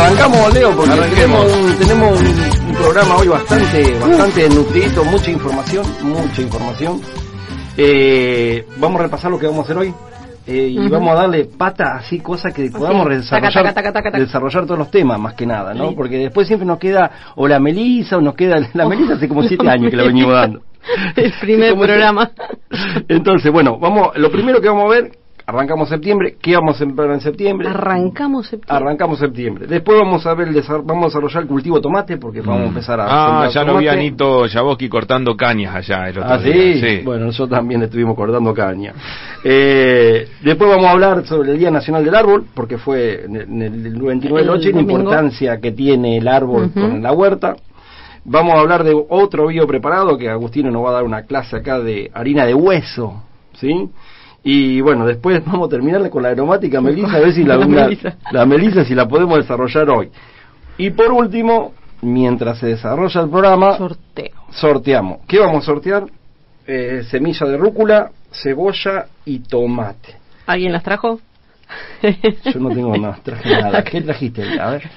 arrancamos, Leo, porque Arranquemos. tenemos, un, tenemos un, un programa hoy bastante, bastante nutrido, mucha información, mucha información. Eh, vamos a repasar lo que vamos a hacer hoy. eh, y vamos a darle pata así, cosas que podamos desarrollar, taca, taca, taca, taca. desarrollar todos los temas, más que nada, ¿no? Porque después siempre nos queda o la Melisa o nos queda la Melisa hace como siete años que la venimos dando. El primer programa. Entonces, bueno, vamos, lo primero que vamos a ver, arrancamos septiembre, ¿qué vamos a sembrar en septiembre? Arrancamos septiembre. Arrancamos septiembre. Después vamos a ver el vamos a desarrollar el cultivo de tomate porque vamos a empezar a Ah, ya lo vi a tomate. Anito Jaboski cortando cañas allá el otro Ah, día. ¿sí? Bueno, nosotros también estuvimos cortando caña. Eh, después vamos a hablar sobre el Día Nacional del Árbol, porque fue en el, en el 29 de noche y la importancia que tiene el árbol Ujú. con la huerta. Vamos a hablar de otro bio preparado, que Agustino nos va a dar una clase acá de harina de hueso, ¿sí? Y bueno, después vamos a terminar con la aromática melisa, a ver si la, La una- melisa. la melisa si la podemos desarrollar hoy. Y por último, mientras se desarrolla el programa, Sorteo. sorteamos. ¿Qué vamos a sortear? Eh, semilla de rúcula, cebolla y tomate. ¿Alguien las trajo? Yo no tengo nada, traje nada. ¿Qué trajiste? A ver.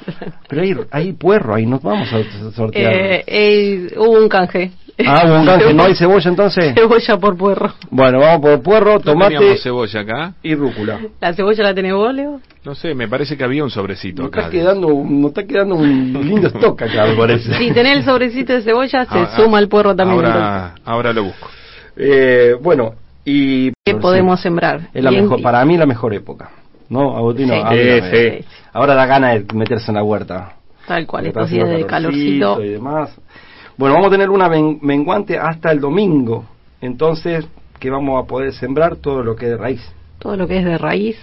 Pero hay, hay puerro ahí, nos vamos a sortear. Eh, eh, hubo un canje. Ah, hubo un canje, ¿no hay cebolla entonces? Cebolla por puerro. Bueno, vamos por puerro, ¿No tomate teníamos cebolla acá? y rúcula. ¿La cebolla la tenés vos, Leo? No sé, me parece que había un sobrecito acá. está quedando, nos está quedando un lindo stock acá, me parece. Si tenés el sobrecito de cebolla, se Ah, suma el puerro también. Ahora, ahora lo busco. Eh, bueno, y... ¿Qué podemos sembrar? Es la mejor, para mí la mejor época. ¿No, Agustino? Sí. Háblame. Sí, sí. Ahora da ganas de meterse en la huerta. Tal cual, estos días de calorcito. y demás. Bueno, vamos a tener una men- menguante hasta el domingo. Entonces, que vamos a poder sembrar todo lo que es de raíz. Todo lo que es de raíz.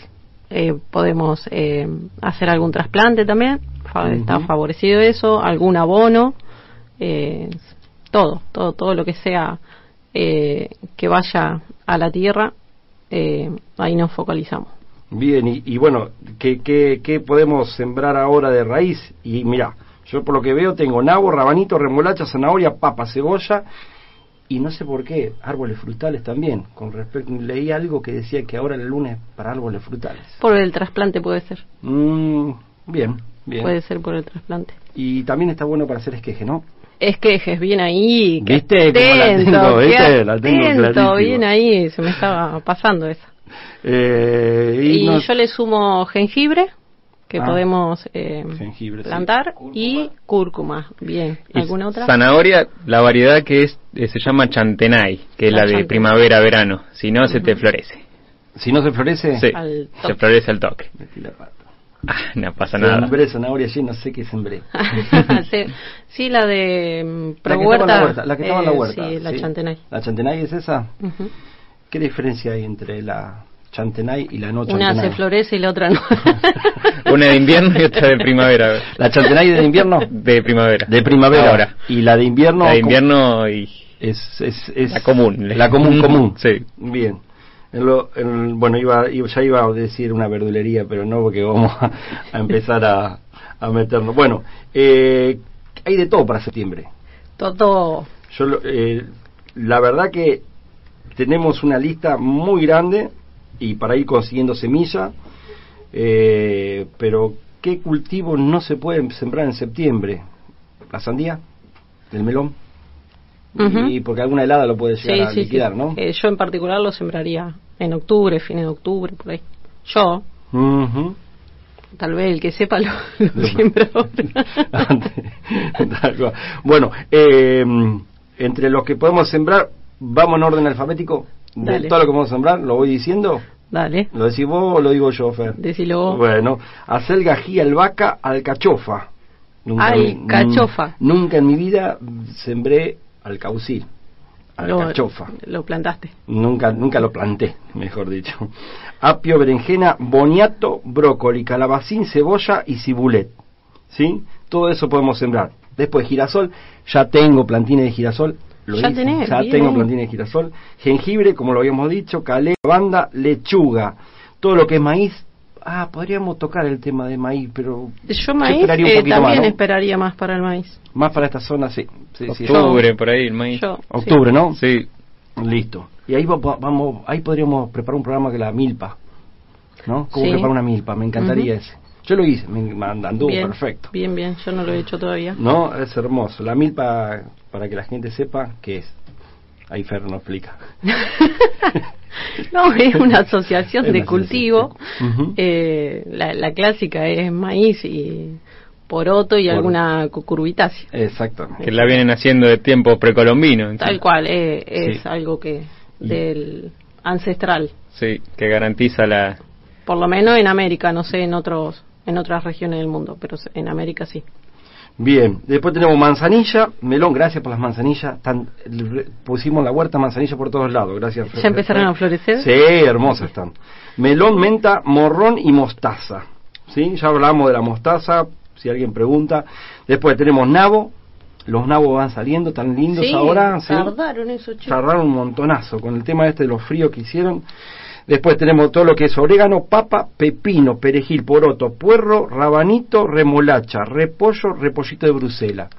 eh, podemos eh, hacer algún trasplante también. Está favorecido eso. Algún abono. eh, todo, todo, todo lo que sea eh, que vaya a la tierra. eh, ahí nos focalizamos. Bien, y, y bueno, ¿qué, qué, qué podemos sembrar ahora de raíz? Y mira, yo por lo que veo tengo nabo, rabanito, remolacha, zanahoria, papa, cebolla y no sé por qué, árboles frutales también. Con respecto, leí algo que decía que ahora el lunes para árboles frutales. Por el trasplante puede ser. Mm, bien, bien. Puede ser por el trasplante. Y también está bueno para hacer esqueje, ¿no? Es que es bien ahí. que ¿Viste cómo la atento, tengo? ¿Viste? La tengo atento, bien ahí. Se me estaba pasando esa. Eh, Y, no- yo le sumo jengibre, que Ah. podemos eh, sí. plantar, y cúrcuma. Bien. Y ¿Alguna otra? Zanahoria, la variedad que es eh, se llama chantenay, que es La la, de primavera-verano. Si no, se te florece. Si no se florece, Sí, Al se florece al toque. metí la pata. Ah, no pasa nada. Sembré zanahoria allí, no sé qué sembré. sí, sí, la de mm, La que estaba en la Prohuerta, huerta. La que estaba en la eh, huerta. Sí, la chantenay. ¿La chantenay es esa? ¿Qué diferencia hay entre la chantenay y la no Una se florece y la otra no. Una de invierno y otra de primavera. ¿La chantenay de invierno? De primavera. De primavera. Ahora. ¿Y la de invierno? La de invierno y Es, es, es la común. La común, común. Sí. Bien. En lo- en- bueno, iba, iba- ya iba a decir una verdulería, pero no, porque vamos a, a empezar a, a meternos. Bueno, eh, hay de todo para septiembre. Todo. Yo, lo- eh, la verdad que tenemos una lista muy grande y para ir consiguiendo semilla, eh, pero ¿qué cultivo no se puede sembrar en septiembre? ¿La sandía? ¿El melón? Y porque alguna helada lo puede llegar Sí, a sí, sí. liquidar, ¿no? Eh, yo en particular lo sembraría en octubre, fines de octubre, por ahí. Yo, tal vez el que sepa lo, lo siembra ahora. Bueno, eh, entre los que podemos sembrar, vamos en orden alfabético. De todo lo que podemos sembrar, lo voy diciendo. Dale, ¿Lo decís vos o lo digo yo, Fer? decilo vos. Bueno, acelga, jí, albahaca, alcachofa. Alcachofa. nun- Nunca en mi vida sembré alcaucil. Lo- Alcachofa. Lo, plantaste. Nunca, nunca lo planté, mejor dicho. Apio, berenjena, boniato, brócoli, calabacín, cebolla y cibulet. ¿Sí? Todo eso podemos sembrar. Después girasol, ya tengo plantines de girasol. Lo Ya hice, tenés, ya bien. tengo plantines de girasol. Jengibre, como lo habíamos dicho, calé, banda, lechuga. Todo lo que es maíz. Ah, podríamos tocar el tema de maíz, pero Yo maíz esperaría un eh, poquito también más, ¿no? esperaría más para el maíz. más para esta zona, sí. sí, sí. Octubre, por ahí, el maíz. Yo, Octubre, ¿no? Sí. Listo. Y ahí va- va- vamos, ahí podríamos preparar un programa que la milpa, ¿no? ¿Cómo Sí. preparar una milpa? Me encantaría Ujú. ese. Yo lo hice, me anduvo bien, perfecto. Bien, bien, yo no lo he hecho todavía. No, es hermoso. La milpa, para que la gente sepa qué es. Ahí Fer no explica. no, es una asociación Es de una cultivo. asociación. Eh, la, la clásica es maíz y poroto y Por- alguna cucurbitácea. Exactamente. Que la vienen haciendo de tiempo precolombino. Tal cual, eh, es Sí. algo que del ancestral, Sí, que garantiza la... por lo menos en América, no sé en otros en otras regiones del mundo, pero en América sí. Bien, después tenemos manzanilla, melón, gracias por las manzanillas. Re- pusimos la huerta manzanilla por todos lados, gracias. ¿Ya empezaron a florecer? Sí, hermosas están. Melón, menta, morrón y mostaza. ¿Sí? Ya hablamos de la mostaza, si alguien pregunta. Después tenemos nabo, los nabos van saliendo tan lindos Sí, ahora. ¿sí? tardaron eso, che. tardaron un montonazo con el tema este de los fríos que hicieron. Después tenemos todo lo que es orégano, papa, pepino, perejil, poroto, puerro, rabanito, remolacha, repollo, repollito de Bruselas.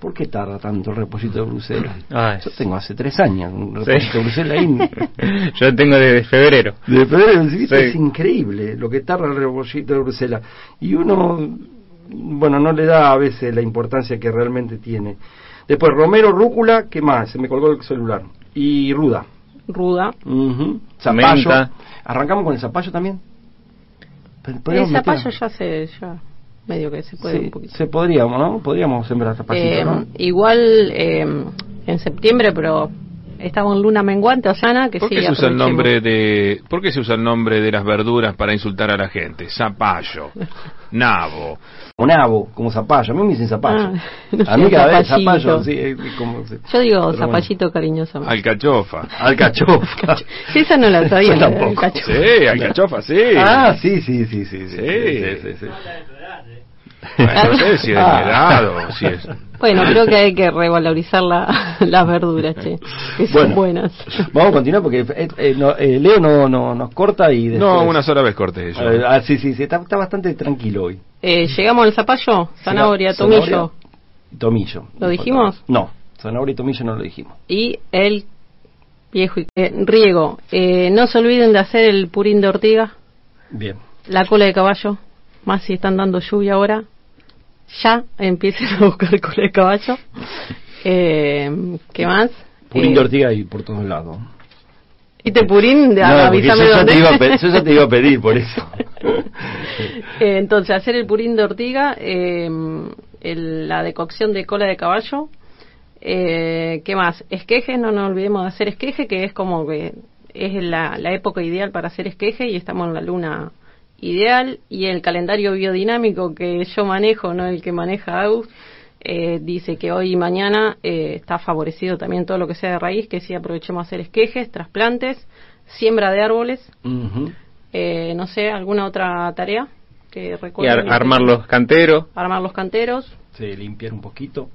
¿Por qué tarda tanto el repollito de Bruselas? Yo tengo hace tres años un Sí. repollito de Bruselas ahí. Yo tengo desde febrero. De febrero, ¿sí? Sí. es increíble lo que tarda el repollito de Bruselas. Y uno, bueno, no le da a veces la importancia que realmente tiene. Después romero, rúcula, ¿qué más? Se me colgó el celular. Y ruda. Ruda. Ujú. Zapallo. Menta. ¿Arrancamos con el zapallo también? El zapallo ya se, ya medio que se puede Sí, un poquito. se podríamos, ¿no? Podríamos sembrar zapallito, Eh, ¿no? Igual eh, en septiembre, pero estamos en luna menguante, Osana, que ¿Por sí, qué se usa el nombre de ¿Por qué se usa el nombre de las verduras para insultar a la gente? Zapallo, nabo. Un nabo, como zapallo. A mí me dicen zapallo. Ah, no a mí cada vez zapallito. zapallo, sí, como... sí. Yo digo Pero bueno. zapallito cariñosamente. Alcachofa. Alcachofa. Sí, esa no la sabía. Yo tampoco. cacho. Sí, alcachofa, sí. Ah, sí, sí, sí, sí. Sí, Sí. sí, sí, sí. Bueno, no sé si es Ah. helado, si es... Bueno, creo que hay que revalorizar la, las verduras, che, que son Bueno. buenas. Vamos a continuar porque eh, eh, no, eh, Leo no, no, nos corta y después... No, una sola vez corté yo. Eh, ah, sí, sí, sí, está, está bastante tranquilo hoy. Eh, Llegamos al zapallo, zanahoria, tomillo Tomillo. ¿Lo dijimos? No, zanahoria y tomillo no lo dijimos. y el viejo y- eh, riego. Eh, no se olviden de hacer el purín de ortiga, Bien. la cola de caballo, más si están dando lluvia ahora. Ya empiecen a buscar cola de caballo. Eh, ¿Qué más? Purín Eh, de ortiga y por todos lados. ¿Viste purín? De, No, avísame yo, ya dónde. te iba a yo ya te iba a pedir por eso. Eh, entonces, hacer el purín de ortiga, eh, el- la decocción de cola de caballo. Eh, ¿Qué más? Esqueje, no nos olvidemos de hacer esqueje, que es como que es la, la época ideal para hacer esqueje y estamos en la luna ideal. Y el calendario biodinámico que yo manejo, no el que maneja Agus, eh, dice que hoy y mañana eh, está favorecido también todo lo que sea de raíz, que sí aprovechemos a hacer esquejes, trasplantes, siembra de árboles. Eh, no sé, ¿alguna otra tarea que Y ar- armar los canteros, Armar los canteros. Sí, limpiar un poquito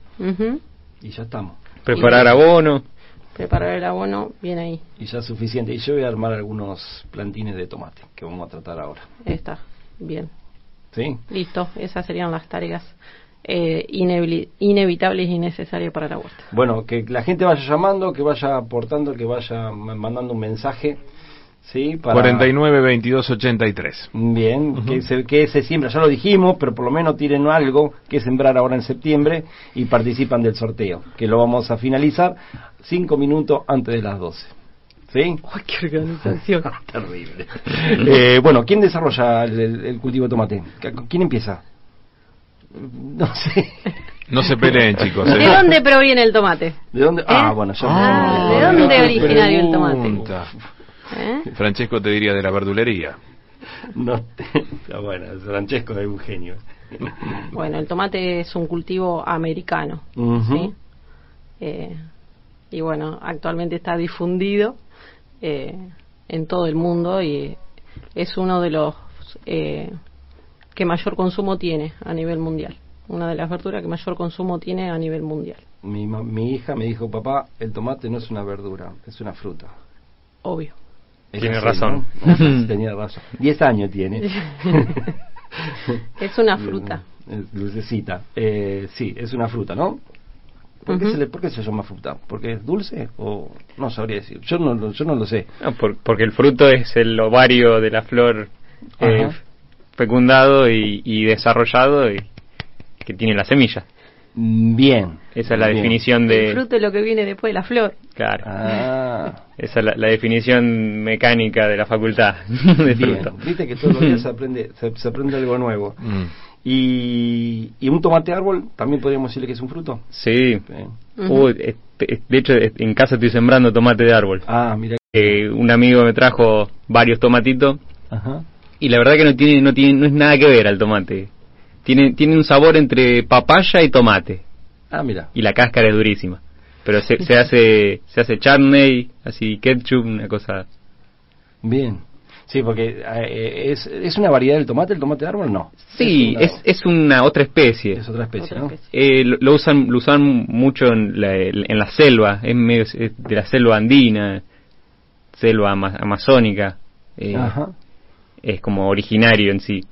y ya estamos. preparar abono. Preparar el abono, bien ahí. Y ya es suficiente. Y yo voy a armar algunos plantines de tomate que vamos a tratar ahora. Está, bien. ¿Sí? Listo, esas serían las tareas eh, inevi- inevitables y necesarias para la huerta. Bueno, que la gente vaya llamando, que vaya aportando, que vaya ma- mandando un mensaje. ¿Sí? Para... 49 22 83. Bien, que, se, que se siembra, ya lo dijimos, pero por lo menos tienen algo que sembrar ahora en septiembre y participan del sorteo, que lo vamos a finalizar cinco minutos antes de las 12. ¿Sí? ¡Ay, qué organización! Terrible. Eh, bueno, ¿quién desarrolla el, el- cultivo de tomate? ¿Quién empieza? No sé. No se peleen, chicos. ¿eh? ¿De dónde proviene el tomate? ¿De dónde? Ah, ¿Eh? bueno, yo Ah, no- ¿de dónde originario el tomate? ¿Eh? Francesco te diría de la verdulería. No, te- ah, bueno, Francesco es un genio. Bueno, el tomate es un cultivo americano. ¿sí? Eh, y bueno, actualmente está difundido eh, en todo el mundo y es uno de los eh, que mayor consumo tiene a nivel mundial. Una de las verduras que mayor consumo tiene a nivel mundial. Mi, ma- mi hija me dijo, papá, el tomate no es una verdura, es una fruta. Obvio. Tiene razón. ¿no? Tenía razón. Diez años tiene. Es una fruta. Es lucecita. Eh, sí, es una fruta, ¿no? ¿Por, qué se le, ¿Por qué se llama fruta? ¿Porque es dulce? o No sabría decir. Yo no, lo- yo no lo sé. No, por- porque el fruto es el ovario de la flor eh, fecundado y, y desarrollado y que tiene la semilla. Bien. Esa es la Bien. definición El de... fruto es lo que viene después de la flor. Claro. Ah, Esa es la, la definición mecánica de la facultad de bien. fruto. Viste que todos los días se aprende, se, se aprende algo nuevo. Mm. Y, y un tomate árbol, también podríamos decirle que es un fruto. Sí. Uy, este- de hecho, en casa estoy sembrando tomate de árbol. Ah, mira. Eh, un amigo me trajo varios tomatitos Ajá. y la verdad que no tiene, no tiene, no es nada que ver al tomate. Tiene, tiene un sabor entre papaya y tomate Ah, mira. y la cáscara es durísima. Pero se, se hace, se hace chutney, así ketchup, una cosa. Bien. Sí, porque eh, es, es una variedad del tomate, el tomate de árbol no. Sí, una- es, es una otra especie. es otra especie, Otra ¿no? especie. Eh, lo, lo usan lo usan mucho en la, en la selva, es medio es de la selva andina, selva ama- amazónica. eh, Ajá. es como originario en sí.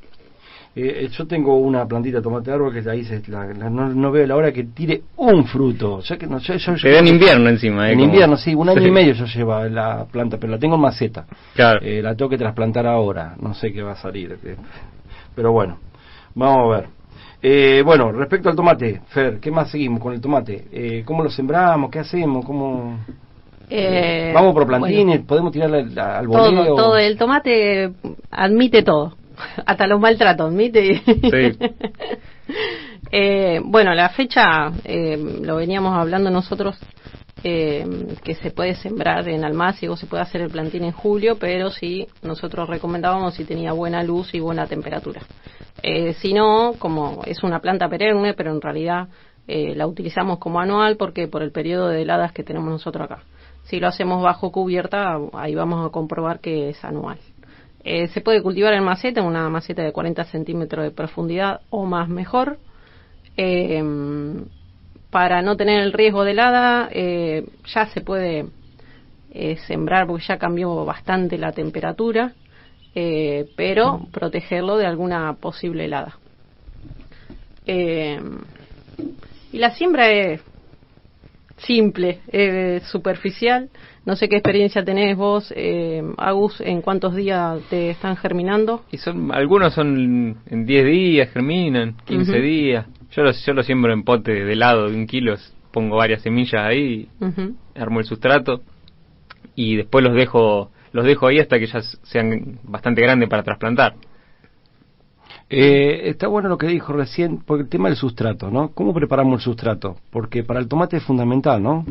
Eh, yo tengo una plantita de tomate de árbol que ahí se, la- la- no, no veo la hora que tire un fruto. Ya que no, yo, yo- da en invierno encima. eh, En como- invierno, sí, un año Sí, y medio yo llevo la planta, pero la tengo en maceta. Claro. Eh, la tengo que trasplantar ahora, no sé qué va a salir. eh, Pero bueno, vamos a ver. Eh, bueno, respecto al tomate, Fer, ¿qué más seguimos con el tomate? Eh, ¿Cómo lo sembramos? ¿Qué hacemos? ¿Cómo... Eh, vamos por plantines, bueno, podemos tirarle al, al todo. El tomate admite todo. Hasta los maltratos. Sí. Eh, bueno, la fecha, eh, lo veníamos hablando nosotros, eh, que se puede sembrar en almácigo, se puede hacer el plantín en julio, pero sí, nosotros recomendábamos si tenía buena luz y buena temperatura. Eh, si no, como es una planta perenne, pero en realidad la utilizamos como anual porque por el periodo de heladas que tenemos nosotros acá. Si lo hacemos bajo cubierta, ahí vamos a comprobar que es anual. Eh, se puede cultivar en maceta, una maceta de 40 centímetros de profundidad o más mejor. Eh, para no tener el riesgo de helada, eh, ya se puede sembrar porque ya cambió bastante la temperatura, pero protegerlo de alguna posible helada. Y la siembra es simple, es superficial. No sé qué experiencia tenés vos, eh, Agus, en cuántos días te están germinando. Y son, algunos son en 10 días, germinan, 15 Ujú. días. Yo lo, yo lo siembro en pote de helado de un kilo, pongo varias semillas ahí, armo el sustrato y después los dejo los dejo ahí hasta que ya sean bastante grandes para trasplantar. Eh, está bueno lo que dijo recién, porque el tema del sustrato, ¿no? ¿Cómo preparamos el sustrato? Porque para el tomate es fundamental, ¿no?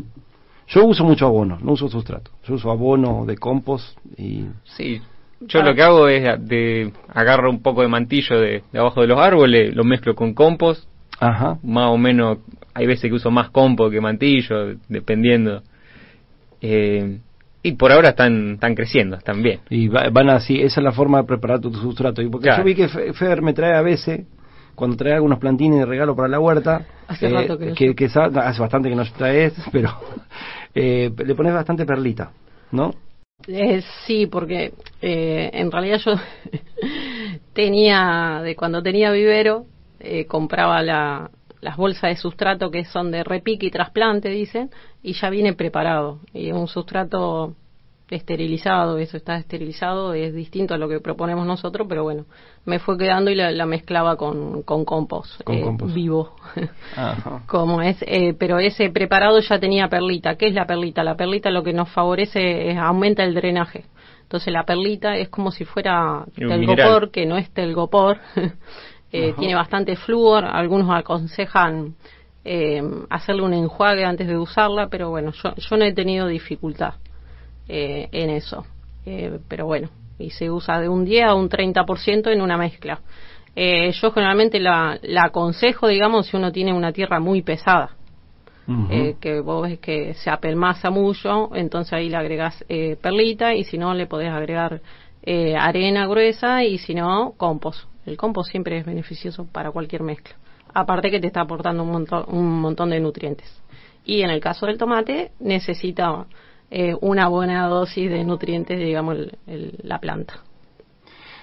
Yo uso mucho abono, no uso sustrato. Yo uso abono de compost y... Sí, yo lo que hago es de agarro un poco de mantillo de, de abajo de los árboles, lo mezclo con compost, Ajá. más o menos, hay veces que uso más compost que mantillo, dependiendo. Eh, y por ahora están, están creciendo, están bien. Y va- van así, esa es la forma de preparar tu sustrato. Y porque Claro. yo vi que Fe- Fer me trae a veces, cuando trae algunos plantines de regalo para la huerta, eh, Hace rato que hace bastante que no traes, pero eh, le pones bastante perlita, ¿no? Eh, sí, porque eh, en realidad yo tenía, de cuando tenía vivero, eh, compraba la, las bolsas de sustrato que son de repique y trasplante, dicen, y ya viene preparado. Y un sustrato esterilizado, eso está esterilizado, es distinto a lo que proponemos nosotros, pero bueno, me fue quedando y la, la mezclaba con, con compost, Con eh, compost. vivo. Ajá. como es, eh, pero ese preparado ya tenía perlita. ¿Qué es la perlita? La perlita lo que nos favorece es aumenta el drenaje. Entonces la perlita es como si fuera telgopor, que no es telgopor. Eh, tiene bastante flúor. Algunos aconsejan eh, hacerle un enjuague antes de usarla, pero bueno, yo, yo no he tenido dificultad eh, en eso. Eh, pero bueno, y se usa de un 10 a un 30% en una mezcla. Eh, yo generalmente la, la aconsejo, digamos, si uno tiene una tierra muy pesada, eh, que vos ves que se apelmaza mucho, entonces ahí le agregás eh, perlita y si no le podés agregar eh, arena gruesa y si no, compost. El compost siempre es beneficioso para cualquier mezcla. Aparte que te está aportando un montón, un montón de nutrientes. Y en el caso del tomate necesita eh, una buena dosis de nutrientes, digamos, el- el- la planta.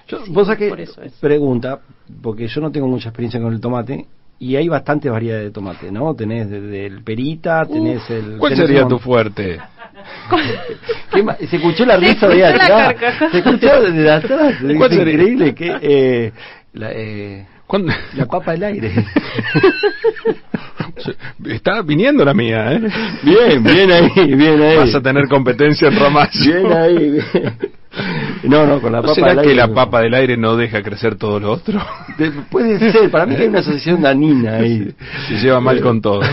Yo, vos sabés por que es. pregunta, porque yo no tengo mucha experiencia con el tomate, y hay bastantes variedades de tomate, ¿no? Tenés desde el perita, tenés el... ¿Cuál tenés sería un- tu fuerte? ¿Qué ma- Se escuchó la risa de atrás. Se escuchó desde atrás. Es increíble que... eh, La, eh, ¿Cuándo? la papa del aire. Está viniendo la mía, ¿eh? bien, bien ahí, bien ahí. Vas a tener competencia en Ramallo. Bien ahí, bien. No, no, con la ¿No papa será del que aire. la no. papa del aire no deja crecer todo lo otro? De- puede ser, para mí que hay una asociación danina ahí. Se lleva mal con todo.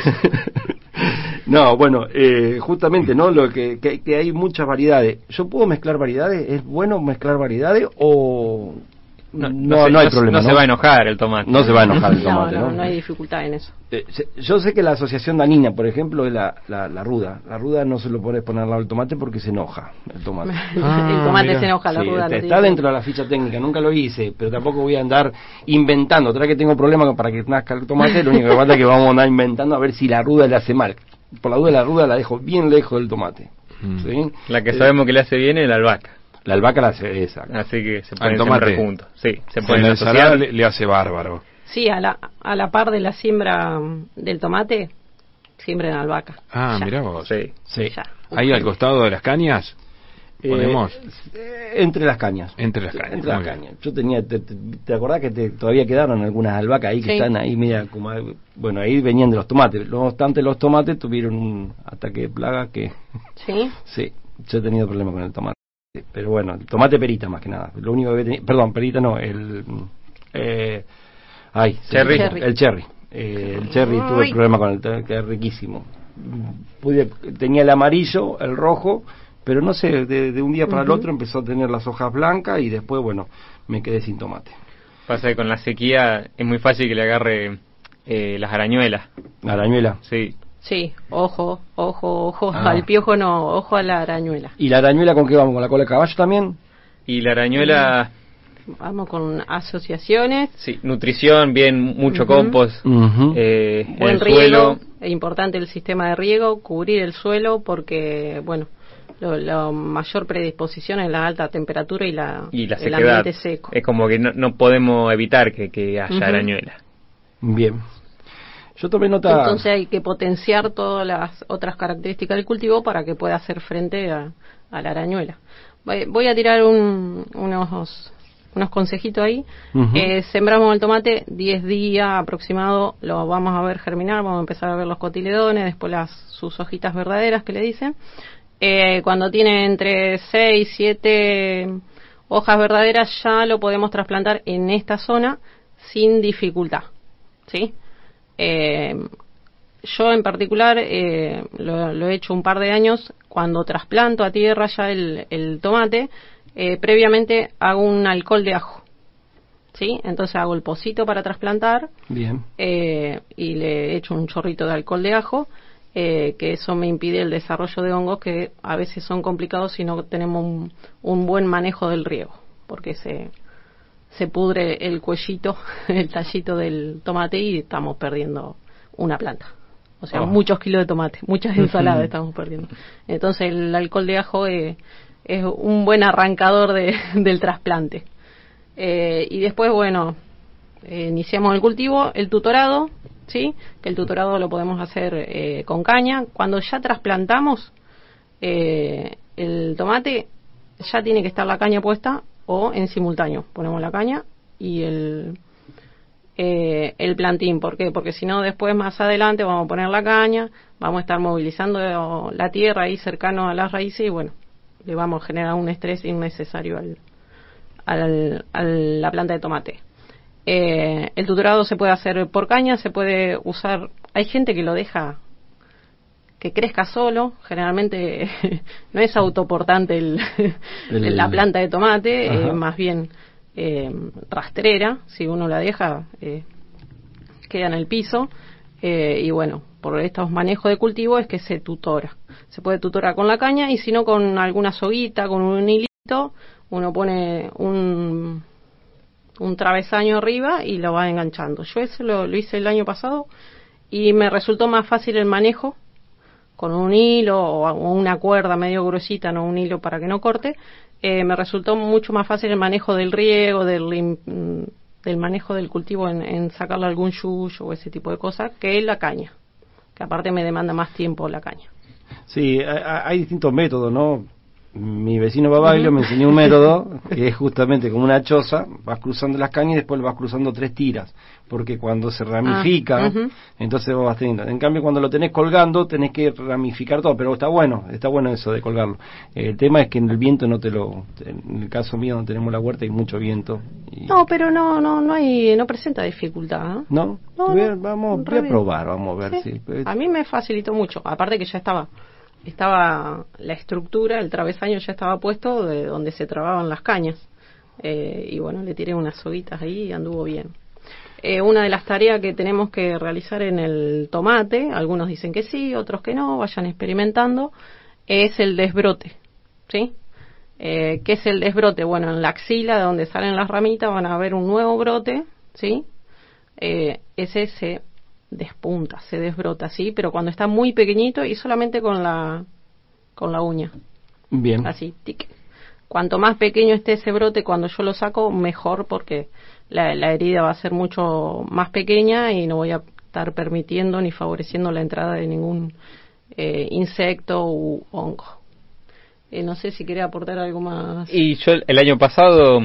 No, bueno, eh, justamente, ¿no? Lo que, que, que hay muchas variedades. ¿Yo puedo mezclar variedades? ¿Es bueno mezclar variedades o no, no, se, hay problema? no se va a enojar el tomate. No se va a enojar el No, tomate, no, ¿no? no hay dificultad en eso. Eh, se- yo sé que la asociación danina, por ejemplo, es la, la, la ruda. La ruda no se lo puede poner al lado del tomate porque se enoja el tomate. Ah, el tomate mira. se enoja, la Sí, ruda. está, lo está digo. dentro de la ficha técnica, nunca lo hice, pero tampoco voy a andar inventando. Otra vez que tengo problemas para que nazca el tomate, lo único que falta es que vamos a andar inventando a ver si la ruda le hace mal. Por la duda, la ruda la dejo bien lejos del tomate. Mm. ¿sí? La que Eh, sabemos que le hace bien es la albahaca. La albahaca la hace esa. Así que se Al pueden sembrar juntos. Sí, se En pueden la asociar. ensalada le, le hace bárbaro. Sí, a la, a la par de la siembra mm, del tomate, siembren albahaca. Ah, Ya, mira vos. Sí. Sí. ya. Ahí al costado de las cañas Eh, ponemos eh, entre las cañas. entre las cañas. Entre las cañas. Yo tenía, te, te- ¿te acordás que te- todavía quedaron algunas albahacas ahí que Sí. están ahí media como, bueno, ahí venían de los tomates. No obstante, los tomates tuvieron un ataque de plaga que, ¿Sí? sí, yo he tenido problemas con el tomate. Pero bueno, el tomate perita más que nada. Lo único que tenía, perdón, perita no, el, eh, ay, Cherry. fue. el cherry. Eh, el cherry tuve problema con el que es riquísimo. Pude, tenía el amarillo, el rojo, pero no sé, de, de un día para el otro empezó a tener las hojas blancas y después, bueno, me quedé sin tomate. Pasa que con la sequía es muy fácil que le agarre eh, las arañuelas. La arañuela. Sí. Sí, ojo, ojo, ojo. Ah. Al piojo no, ojo a la arañuela. ¿Y la arañuela con qué vamos? ¿Con la cola de caballo también? Y la arañuela, Vamos con asociaciones, sí, nutrición, bien, mucho compost, Ujú. eh, buen el riego. suelo. Es importante el sistema de riego, cubrir el suelo porque, bueno, lo, la mayor predisposición es la alta temperatura y la, y la el ambiente seco. Es como que no, no podemos evitar que, que haya arañuela. Bien. Yo tomé nota... Entonces hay que potenciar todas las otras características del cultivo para que pueda hacer frente a, a la arañuela. Voy, voy a tirar un- unos, unos consejitos ahí. Eh, sembramos el tomate 10 días aproximado, lo vamos a ver germinar, vamos a empezar a ver los cotiledones, después las, sus hojitas verdaderas que le dicen. Eh, cuando tiene entre 6, 7 hojas verdaderas ya lo podemos trasplantar en esta zona sin dificultad. ¿Sí? Eh, yo en particular eh, lo, lo he hecho un par de años cuando trasplanto a tierra ya el, el tomate eh, previamente hago un alcohol de ajo sí entonces hago el pocito para trasplantar Bien. eh, y le echo un chorrito de alcohol de ajo eh, que eso me impide el desarrollo de hongos que a veces son complicados si no tenemos un, un buen manejo del riego porque se se pudre el cuellito, el tallito del tomate y estamos perdiendo una planta. O sea, Oh. muchos kilos de tomate, muchas ensaladas estamos perdiendo. Entonces el alcohol de ajo eh, es un buen arrancador de- del trasplante. Eh, y después, bueno, eh, iniciamos el cultivo, el tutorado, ¿sí? Que el tutorado lo podemos hacer eh, con caña. Cuando ya trasplantamos eh, el tomate, ya tiene que estar la caña puesta o en simultáneo. Ponemos la caña y el, eh, el plantín. ¿Por qué? Porque si no, después más adelante vamos a poner la caña, vamos a estar movilizando la tierra ahí cercano a las raíces y bueno, le vamos a generar un estrés innecesario al, al- a la planta de tomate. Eh, el tutorado se puede hacer por caña, se puede usar. Hay gente que lo deja que crezca solo. Generalmente no es autoportante el, El- la planta de tomate, eh, más bien eh, rastrera. Si uno la deja, eh, queda en el piso. Eh, y bueno, por estos manejos de cultivo es que se tutora. Se puede tutorar con la caña y si no con alguna soguita, con un hilito, uno pone un, un travesaño arriba y lo va enganchando. Yo eso lo, lo hice el año pasado y me resultó más fácil el manejo con un hilo o una cuerda medio gruesita, no un hilo para que no corte. Eh, me resultó mucho más fácil el manejo del riego, del, mm, del manejo del cultivo en, en sacarle algún yuyo o ese tipo de cosas que la caña, que aparte me demanda más tiempo la caña. Sí, hay, hay distintos métodos, ¿no? mi vecino Babaglio me enseñó un método que es justamente como una choza, vas cruzando las cañas y después vas cruzando tres tiras, porque cuando se ramifica, Ah, ujú. entonces vos vas teniendo. En cambio, cuando lo tenés colgando, tenés que ramificar todo, pero está bueno, está bueno eso de colgarlo. El tema es que en el viento no te lo. En el caso mío, donde tenemos la huerta, hay mucho viento. y- No, pero no, no, no hay, no presenta dificultad. ¿eh? ¿No? No, Voy a- no, vamos, voy a probar, vamos a ver Sí. si. pues, A mí me facilitó mucho. Aparte que ya estaba, estaba la estructura, el travesaño ya estaba puesto de donde se trababan las cañas. Eh, y bueno, le tiré unas soguitas ahí y anduvo bien. Eh, una de las tareas que tenemos que realizar en el tomate, algunos dicen que sí, otros que no, vayan experimentando, es el desbrote. ¿Sí? Eh, ¿Qué es el desbrote? Bueno, en la axila, de donde salen las ramitas, van a ver un nuevo brote, ¿sí? Eh, ese se despunta, se desbrota, ¿sí? Pero cuando está muy pequeñito y solamente con la, con la uña, Bien. así, tic. Cuanto más pequeño esté ese brote, cuando yo lo saco, mejor porque la, la herida va a ser mucho más pequeña y no voy a estar permitiendo ni favoreciendo la entrada de ningún eh, insecto u hongo. Eh, no sé si quería aportar algo más. Y yo el año pasado,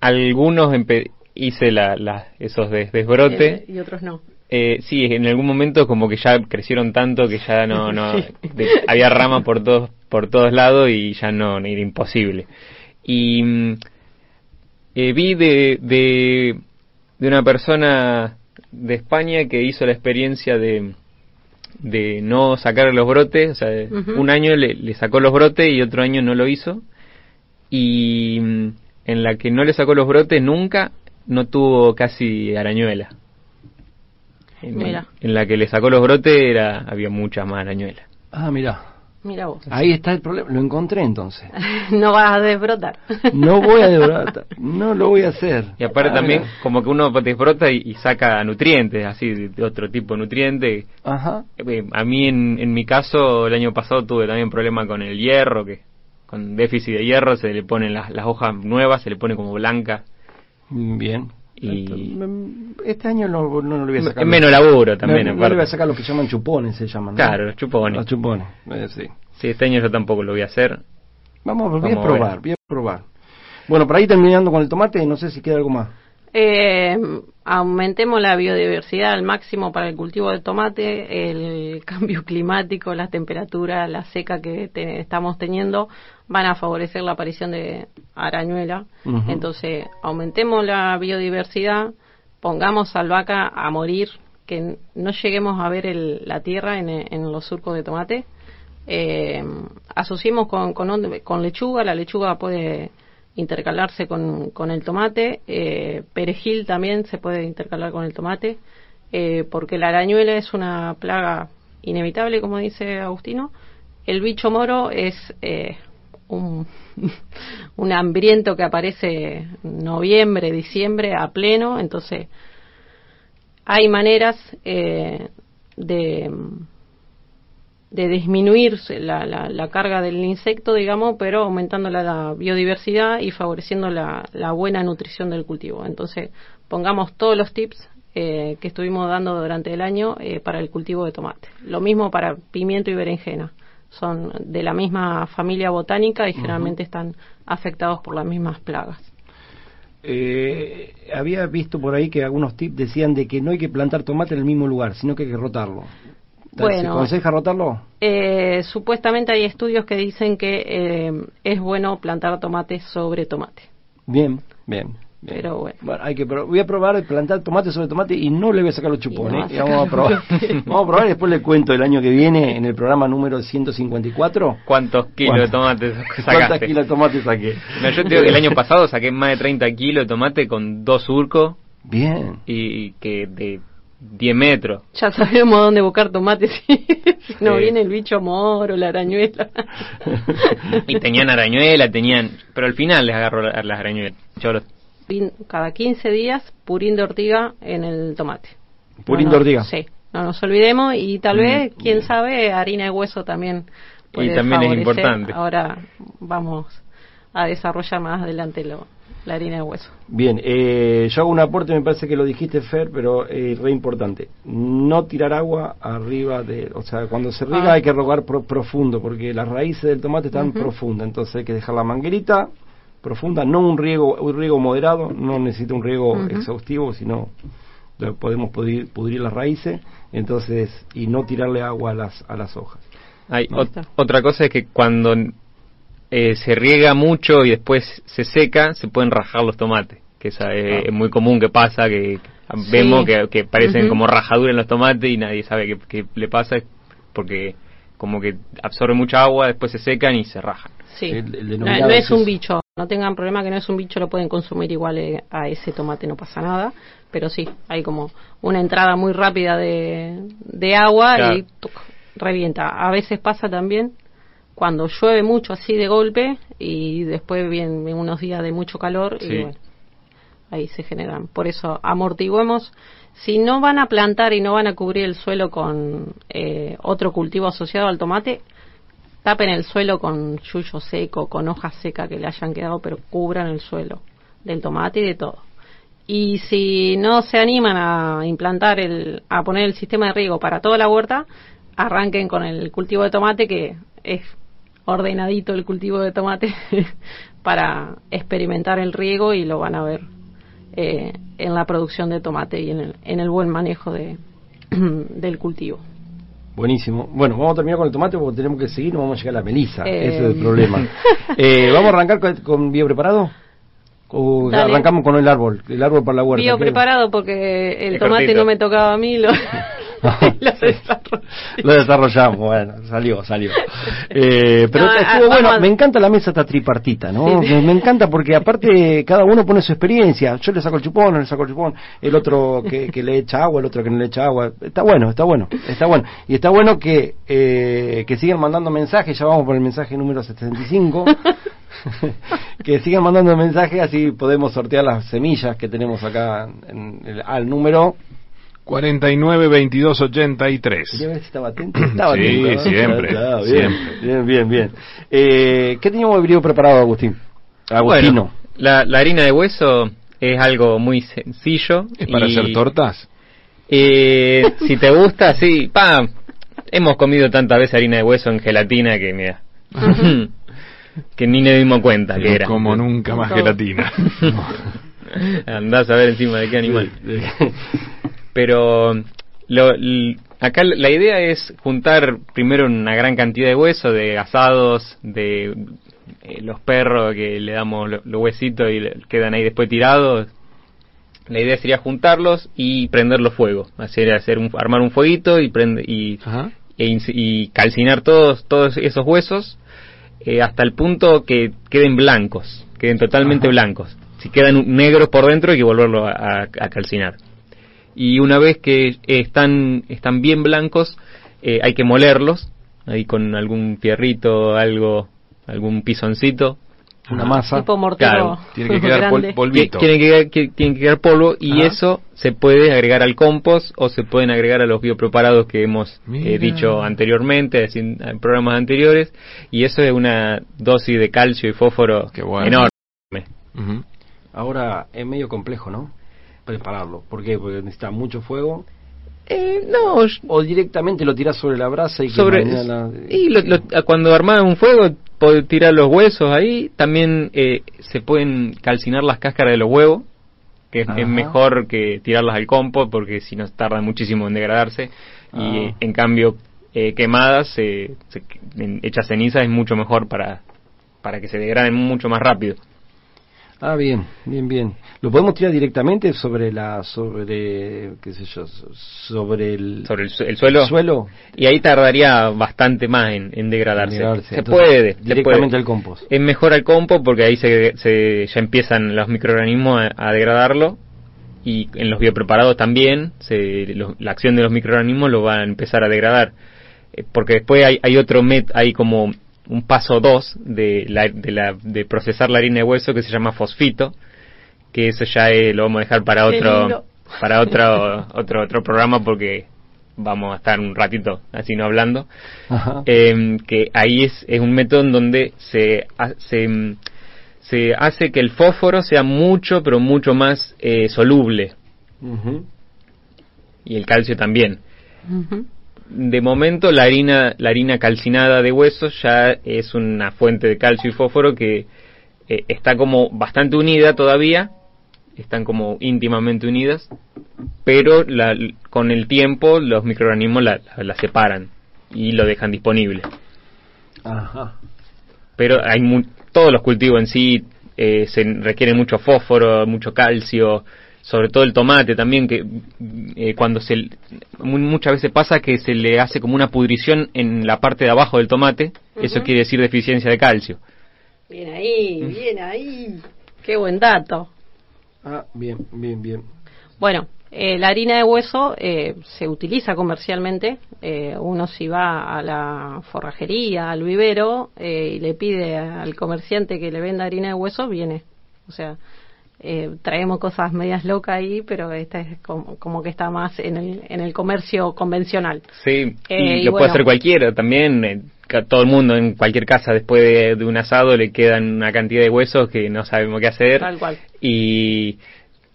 algunos hice la, la- esos des- desbrotes. Eh, y otros no. Eh, sí, en algún momento como que ya crecieron tanto que ya no, no Sí. de- había rama por todos por todos lados y ya no era imposible. Y mm, eh, vi de, de de una persona de España que hizo la experiencia de de no sacar los brotes, o sea, un año le, le sacó los brotes y otro año no lo hizo. Y mm, en la que no le sacó los brotes nunca no tuvo casi arañuela. En, Mira. en la que le sacó los brotes era, había muchas más arañuelas. Ah, mira. Mira vos. Ahí está el problema. Lo encontré entonces. no vas a desbrotar. No voy a devorar. No lo voy a hacer. Y aparte Ah, también mira. como que uno desbrota y, y saca nutrientes, así de, de otro tipo de nutrientes. Ajá. Eh, A mí en, en mi caso el año pasado tuve también problema con el hierro, que con déficit de hierro se le ponen las, las hojas nuevas, se le pone como blanca. Bien. Y- Este año no, no, le voy a sacar. Es menos laburo también, No, no le voy a sacar los que llaman chupones, se llaman. ¿no? Claro, los chupones. Los chupones, eh, sí. Sí, este año yo tampoco lo voy a hacer. Vamos, voy Vamos a a probar, ver. voy a probar. Bueno, para ir terminando con el tomate, no sé si queda algo más. Eh, aumentemos la biodiversidad al máximo para el cultivo de tomate, el cambio climático, las temperaturas, la seca que te- estamos teniendo van a favorecer la aparición de arañuela. Entonces, aumentemos la biodiversidad, pongamos albahaca a morir, que no lleguemos a ver el- la tierra en, en los surcos de tomate. Eh, asociemos con, con, on- con lechuga, la lechuga puede intercalarse con, con el tomate, eh, perejil también se puede intercalar con el tomate, eh, porque la arañuela es una plaga inevitable, como dice Agustino. El bicho moro es eh, un, un hambriento que aparece noviembre, diciembre a pleno, entonces hay maneras eh, de, de disminuir la, la, la carga del insecto, digamos, pero aumentando la, la biodiversidad y favoreciendo la, la buena nutrición del cultivo. Entonces, pongamos todos los tips eh, que estuvimos dando durante el año eh, para el cultivo de tomate. Lo mismo para pimiento y berenjena. Son de la misma familia botánica y generalmente están afectados por las mismas plagas. Eh, había visto por ahí que algunos tips decían de que no hay que plantar tomate en el mismo lugar, sino que hay que rotarlo. ¿Se Bueno. aconseja rotarlo? Eh, supuestamente hay estudios que dicen que eh, es bueno plantar tomate sobre tomate. Bien, bien. bien. Pero bueno. hay que pro- voy a probar plantar tomate sobre tomate y no le voy a sacar los Y no chupones. a Y vamos a probar. vamos a probar y después le cuento el año que viene en el programa número 154. ¿Cuántos kilos de tomate ¿Cuántas sacaste? kilos de tomate saqué? No, yo te digo que el año pasado saqué más de 30 kilos de tomate con dos surcos Bien. y que de 10 metros. Ya sabemos dónde buscar tomates si, si no viene el bicho moro, la arañuela. Y tenían arañuela, tenían... Pero al final les agarro la- las arañuelas. Los- Cada 15 días, purín de ortiga en el tomate. Purín No de ortiga. Sí, no nos olvidemos y tal vez, quién sabe, harina de hueso también. puede también es importante. Ahora vamos a desarrollar más adelante lo, la harina de hueso. Bien, eh, yo hago un aporte, me parece que lo dijiste, Fer, pero es re importante. No tirar agua arriba de... O sea, cuando se riega Ah. hay que rogar pro- profundo, porque las raíces del tomate están Ujú. profundas. Entonces hay que dejar la manguerita profunda, no un riego, un riego moderado, no necesita un riego exhaustivo, sino podemos pudrir, pudrir las raíces, entonces, y no tirarle agua a las, a las hojas. Hay No. ot- otra cosa es que cuando eh, se riega mucho y después se seca, se pueden rajar los tomates, que esa es, Ah. es muy común que pasa, que Sí. vemos que, que parecen como rajaduras en los tomates y nadie sabe qué, qué le pasa, porque como que absorbe mucha agua, después se secan y se rajan. Sí. El- el no, es un bicho, no tengan problema que no es un bicho, lo pueden consumir igual eh, a ese tomate, no pasa nada. Pero sí, hay como una entrada muy rápida de, de agua Claro. y tuc, revienta. A veces pasa también cuando llueve mucho así de golpe y después vienen unos días de mucho calor Sí. y bueno, ahí se generan. Por eso amortiguemos. Si no van a plantar y no van a cubrir el suelo con eh, otro cultivo asociado al tomate, tapen el suelo con yuyo seco, con hojas secas que le hayan quedado, pero cubran el suelo del tomate y de todo. Y si no se animan a implantar el, a poner el sistema de riego para toda la huerta, arranquen con el cultivo de tomate que es ordenadito el cultivo de tomate para experimentar el riego y lo van a ver eh, en la producción de tomate y en el, en el buen manejo de, del cultivo. Buenísimo. Bueno, vamos a terminar con el tomate porque tenemos que seguir, no vamos a llegar a la melisa. Eh. Ese es el problema. Eh, ¿Vamos a arrancar con, con bio preparado? ¿O Dale. arrancamos con el árbol? El árbol para la huerta. Bio preparado porque el Es tomate cortito. no me tocaba a mí, lo, lo desarrollamos, bueno, salió, salió. Eh, pero No, estuvo bueno, a- me encanta la mesa esta tripartita, ¿no? Sí. Me, me encanta porque aparte cada uno pone su experiencia. Yo le saco el chupón, él le saco el chupón, el otro que, que le echa agua, el otro que no le echa agua. Está bueno, está bueno, está bueno. Y está bueno que, eh, que sigan mandando mensajes, ya vamos por el mensaje número 75. que sigan mandando mensajes, así podemos sortear las semillas que tenemos acá en el- al número 49 22 83. Quería ver si estaba atento. Estaba Sí, atento, ¿no? siempre, bien, siempre. Bien, bien, bien. Eh, ¿Qué teníamos de video preparado, Agustín? Agustino. Bueno, la, la harina de hueso es algo muy sencillo. ¿Es para y, hacer tortas? eh, si te gusta, sí. Pa, hemos comido tantas veces harina de hueso en gelatina que mira. que ni nos dimos cuenta que No era. como nunca más gelatina. Andás a ver encima de qué animal. Pero lo, acá la idea es juntar primero una gran cantidad de huesos, de asados, de eh, los perros que le damos lo- los huesitos y le- quedan ahí después tirados. La idea sería juntarlos y prenderlos fuego, hacer, hacer un, armar un fueguito y prende, y, e y calcinar todos todos esos huesos eh, hasta el punto que queden blancos, queden totalmente Ajá. blancos. Si quedan negros por dentro hay que volverlo a, a- a calcinar. Y una vez que están, están bien blancos, eh, hay que molerlos, ahí con algún fierrito, algo, algún pisoncito. Una masa. Tipo mortero Claro, Tiene que quedar pol- polvito. Que- Tienen que, quedar- que- tienen que quedar polvo y Ajá. eso se puede agregar al compost o se pueden agregar a los biopreparados que hemos eh, dicho anteriormente, en programas anteriores, y eso es una dosis de calcio y fósforo bueno. enorme. Ahora es medio complejo, ¿no? Prepararlo. ¿Por qué? Porque necesita mucho fuego. Eh, no, O directamente lo tirás sobre la brasa y que sobre mañana- y lo- lo- cuando armás un fuego podés tirar los huesos ahí también eh, se pueden calcinar las cáscaras de los huevos que es, Ajá. es mejor que tirarlas al compost porque si no tardan muchísimo en degradarse y Ah. eh, en cambio eh, quemadas eh, se- en- hechas cenizas es mucho mejor para para que se degraden mucho más rápido Ah, bien, bien, bien. ¿Lo podemos tirar directamente sobre la, sobre, qué sé yo, so- sobre el, sobre el, su- el suelo suelo? y ahí tardaría bastante más en, en degradarse. Degradarse. Se Entonces, puede, se directamente puede. al compost. Es mejor al compost porque ahí se, se- ya empiezan los microorganismos a, a degradarlo y en los biopreparados también se, lo- la acción de los microorganismos lo va a empezar a degradar. Eh, porque después hay, hay otro met, hay como un paso 2 de, la, de, la, de procesar la harina de hueso que se llama fosfito, que eso ya eh, lo vamos a dejar para otro para otro otro otro programa porque vamos a estar un ratito así no hablando Ajá. eh, que ahí es, es un método en donde se, ha- se, se hace que el fósforo sea mucho, pero mucho más eh, soluble. Y el calcio también. De momento, la harina, la harina calcinada de huesos ya es una fuente de calcio y fósforo que eh, está como bastante unida todavía, están como íntimamente unidas, pero la- con el tiempo los microorganismos la, la- la separan y lo dejan disponible. Ajá. Pero hay mu- todos los cultivos en sí eh, se requieren mucho fósforo, mucho calcio, sobre todo el tomate también que eh, cuando se mu- muchas veces pasa que se le hace como una pudrición en la parte de abajo del tomate, eso quiere decir deficiencia de calcio. Bien ahí, bien ahí. Qué buen dato. Ah, bien, bien, bien. Bueno, eh, la harina de hueso eh, se utiliza comercialmente. Eh, uno si va a la forrajería, al vivero, eh, y le pide al comerciante que le venda harina de hueso, viene. O sea, eh, traemos cosas medias locas ahí, pero esta es como, como que está más en el, en el comercio convencional. Sí, Eh, y y lo puede hacer cualquiera también. eh, todo el mundo en cualquier casa después de, de un asado le quedan una cantidad de huesos que no sabemos qué hacer. Tal cual. Y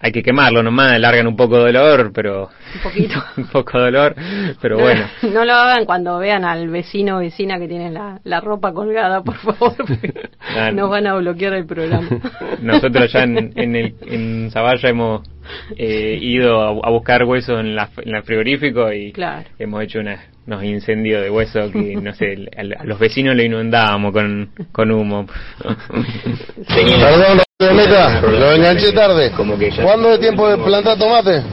hay que quemarlo nomás, largan un poco de dolor, pero Un poquito. un poco de dolor, pero no, bueno. No lo hagan cuando vean al vecino o vecina que tiene la, la ropa colgada, por favor. Nos van a bloquear el programa. Nosotros ya en, en, el, en Zavalla hemos eh, ido a, a buscar huesos en la, en el frigorífico y Claro. hemos hecho una- unos incendios de hueso que, no sé, a, a los vecinos le inundábamos con, con humo. Perdón, Violeta, lo enganché tarde. ¿Cuándo es tiempo de plantar tomate?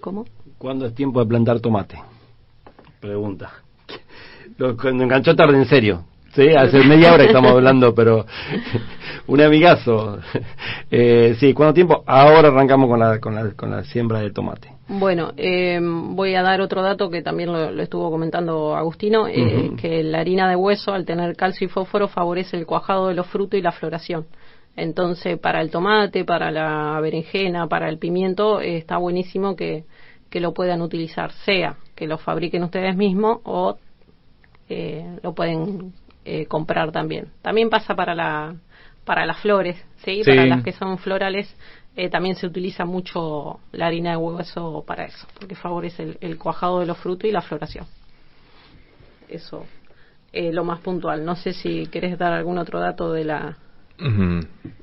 ¿Cómo? ¿Cuándo es tiempo de plantar tomate? Pregunta. Lo, cuando enganchó tarde, en serio. Sí, hace media hora que estamos hablando, pero un amigazo. Eh, sí, ¿cuánto tiempo? Ahora arrancamos con la, con la, con la siembra de tomate. Bueno, eh, voy a dar otro dato que también lo, lo estuvo comentando Agustino, eh, que la harina de hueso, al tener calcio y fósforo, favorece el cuajado de los frutos y la floración. Entonces, para el tomate, para la berenjena, para el pimiento, eh, está buenísimo que, que lo puedan utilizar, sea que lo fabriquen ustedes mismos o eh, lo pueden eh, comprar también. También pasa para la para las flores, ¿sí? Sí. Para las que son florales eh, también se utiliza mucho la harina de hueso para eso, porque favorece el, el cuajado de los frutos y la floración. Eso, eh, lo más puntual. No sé si querés dar algún otro dato de la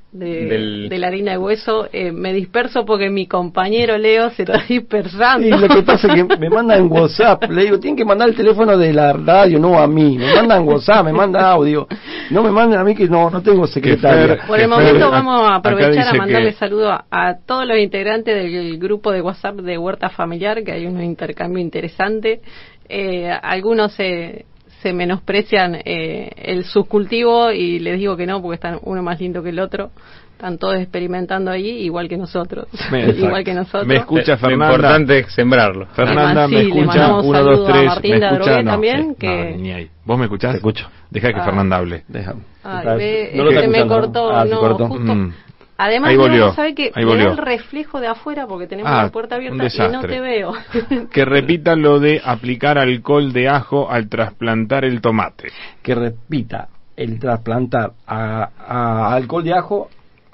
De, Del- de la harina de hueso. Eh, me disperso porque mi compañero Leo se está dispersando. Y lo que pasa es que me mandan WhatsApp, le digo, tienen que mandar el teléfono de la radio, no a mí. Me mandan WhatsApp, me mandan audio. No me mandan a mí que no, no tengo secretaria. Fer- Por el momento Fer- vamos a aprovechar a mandarle que- saludo a, a todos los integrantes del grupo de WhatsApp de Huerta Familiar, que hay un intercambio interesante. Eh, algunos se, se menosprecian eh, el subcultivo y les digo que no, porque están uno más lindo que el otro. Están todos experimentando ahí, igual que nosotros. Me- igual que nosotros. Me escucha Lo Fernanda. importante es sembrarlo. Fernanda Además, me sí, le escucha, mandamos uno, saludo dos, a tres, Martín me escucha, no, también, sí, que- no, ni ahí. ¿Vos me escuchás? Te escucho. Deja que Ah. Fernanda hable. Déjame. Ay, ve, no lo está se me cortó, Ah, se no, cortó. justo. Mm. Además, Ahí volvió, ¿sabe que ahí volvió. el reflejo de afuera porque tenemos Ah, la puerta abierta y no te veo? Que repita lo de aplicar alcohol de ajo al trasplantar el tomate. Que repita el trasplantar a, a alcohol de ajo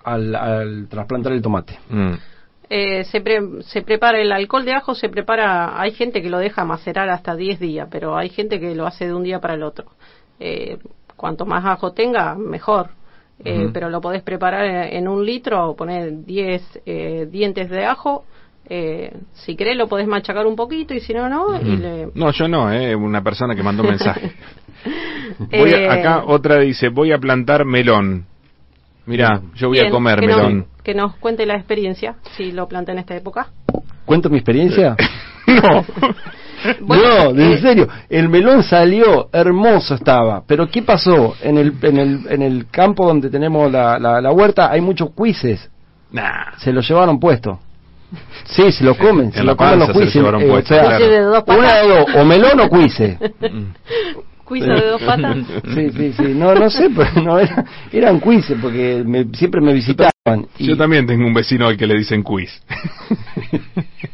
al, al trasplantar el tomate. Mm. Eh, se, pre- se prepara el alcohol de ajo, se prepara, hay gente que lo deja macerar hasta 10 días, pero hay gente que lo hace de un día para el otro. Eh, cuanto más ajo tenga, mejor. Eh. Pero lo podés preparar en, en un litro, poner 10 eh, dientes de ajo. Eh, si querés lo podés machacar un poquito y si no, no. y le- No, yo no, eh, una persona que mandó un mensaje. Voy a- Eh, acá otra dice, voy a plantar melón. Mira, yo voy a comer que melón. Nos, que nos cuente la experiencia, si lo planté en esta época. ¿Cuento mi experiencia? no. no, eh, en serio, el melón salió, hermoso estaba, pero ¿qué pasó? En el, en el, en el campo donde tenemos la, la, la huerta hay muchos cuises, Nah. se lo llevaron puesto. Sí, se lo comen, En se lo comen los panza se lo cuises. llevaron eh, puesto, o sea, claro. Cuise de dos una patas. de dos, o melón o cuise. Cuiso de dos patas. Sí, sí, sí, no, no sé, pero no era, eran cuises porque me- siempre me visitaban. y- Yo también tengo un vecino al que le dicen quiz.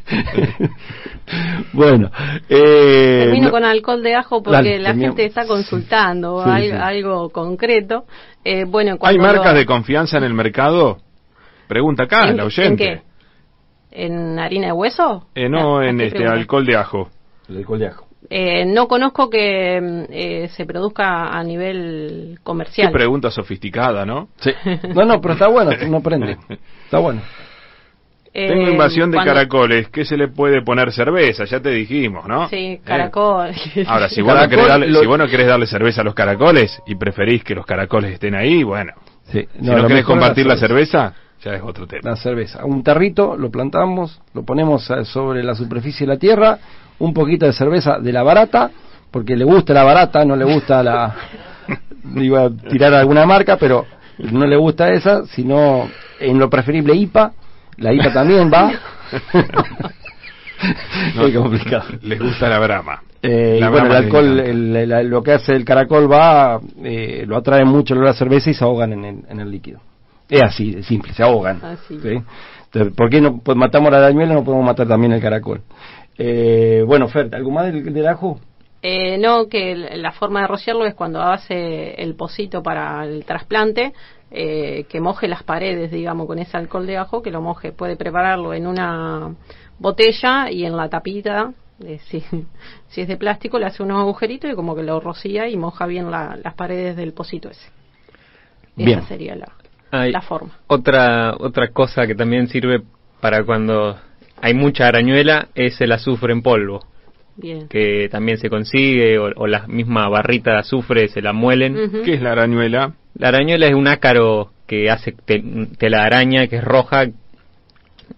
bueno, eh, Termino no- con alcohol de ajo porque Dale, la gente está consultando Sí, al- sí. algo concreto. Eh, bueno, ¿Hay marcas lo- de confianza en el mercado? Pregunta acá, ¿En- la ¿En oyente. qué? ¿En harina de hueso? Eh, no, Ah, en ¿qué este pregunta? alcohol de ajo. El alcohol de ajo. Eh, no conozco que mm, eh, se produzca a nivel Qué comercial. pregunta sofisticada, ¿no? Sí. No, no, pero está bueno, no prende. Está bueno. Eh, Tengo invasión de cuando- caracoles. ¿Qué se le puede poner cerveza? Ya te dijimos, ¿no? Sí, Eh. caracol. Ahora, si vos, no Caracol, querés darle, lo- si vos no querés darle cerveza a los caracoles y preferís que los caracoles estén ahí, bueno. Sí. si no querés compartir la cerveza, ya es otro tema. La cerveza. Un tarrito, lo plantamos, lo ponemos eh, sobre la superficie de la tierra, un poquito de cerveza de la barata, porque le gusta la barata, no le gusta la... Iba a tirar alguna marca, pero no le gusta esa, sino en lo preferible IPA. La IPA también va. Qué complicado. Les gusta la brama. Eh, y La bueno, el alcohol, el- el- lo que hace el caracol va, eh, lo atrae mucho el olor a cerveza y se ahogan en el, en el líquido. Es así, de simple, se ahogan. Así. ¿sí? Entonces, ¿por qué no pues, matamos la arañuela no podemos matar también el caracol? Eh, bueno, Fer, ¿algo más del, del ajo? Eh, no, que la forma de rociarlo es cuando hace el pocito para el trasplante, eh, que moje las paredes, digamos, con ese alcohol de ajo, que lo moje. Puede prepararlo en una botella y en la tapita, eh, si, si es de plástico, le hace unos agujeritos y como que lo rocía y moja bien la- las paredes del pocito ese. Bien. Esa sería la, Hay la forma. Otra, otra cosa que también sirve para cuando hay mucha arañuela es el azufre en polvo, Bien. que también se consigue, o, o la misma barrita de azufre se la muelen. ¿Qué es la arañuela? La arañuela es un ácaro que hace te- telaraña, que es roja,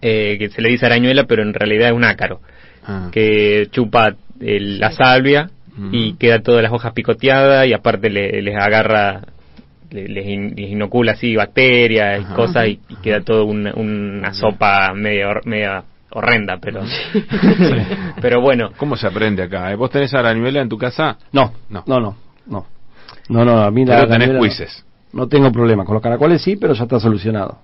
eh, que se le dice arañuela, pero en realidad es un ácaro, Ah. que chupa el- la salvia y Ujú. queda todas las hojas picoteadas y aparte le- les agarra, le- les, in- les inocula así bacterias y cosas y, y queda todo una, una sopa media, hor- media horrenda, pero, pero bueno. ¿Cómo se aprende acá? eh? ¿Vos tenés arañuela en tu casa? No, No. no, no, no. No, no, a mí la Pero tenés cuises. No tengo problema. Con los caracoles sí, pero ya está solucionado.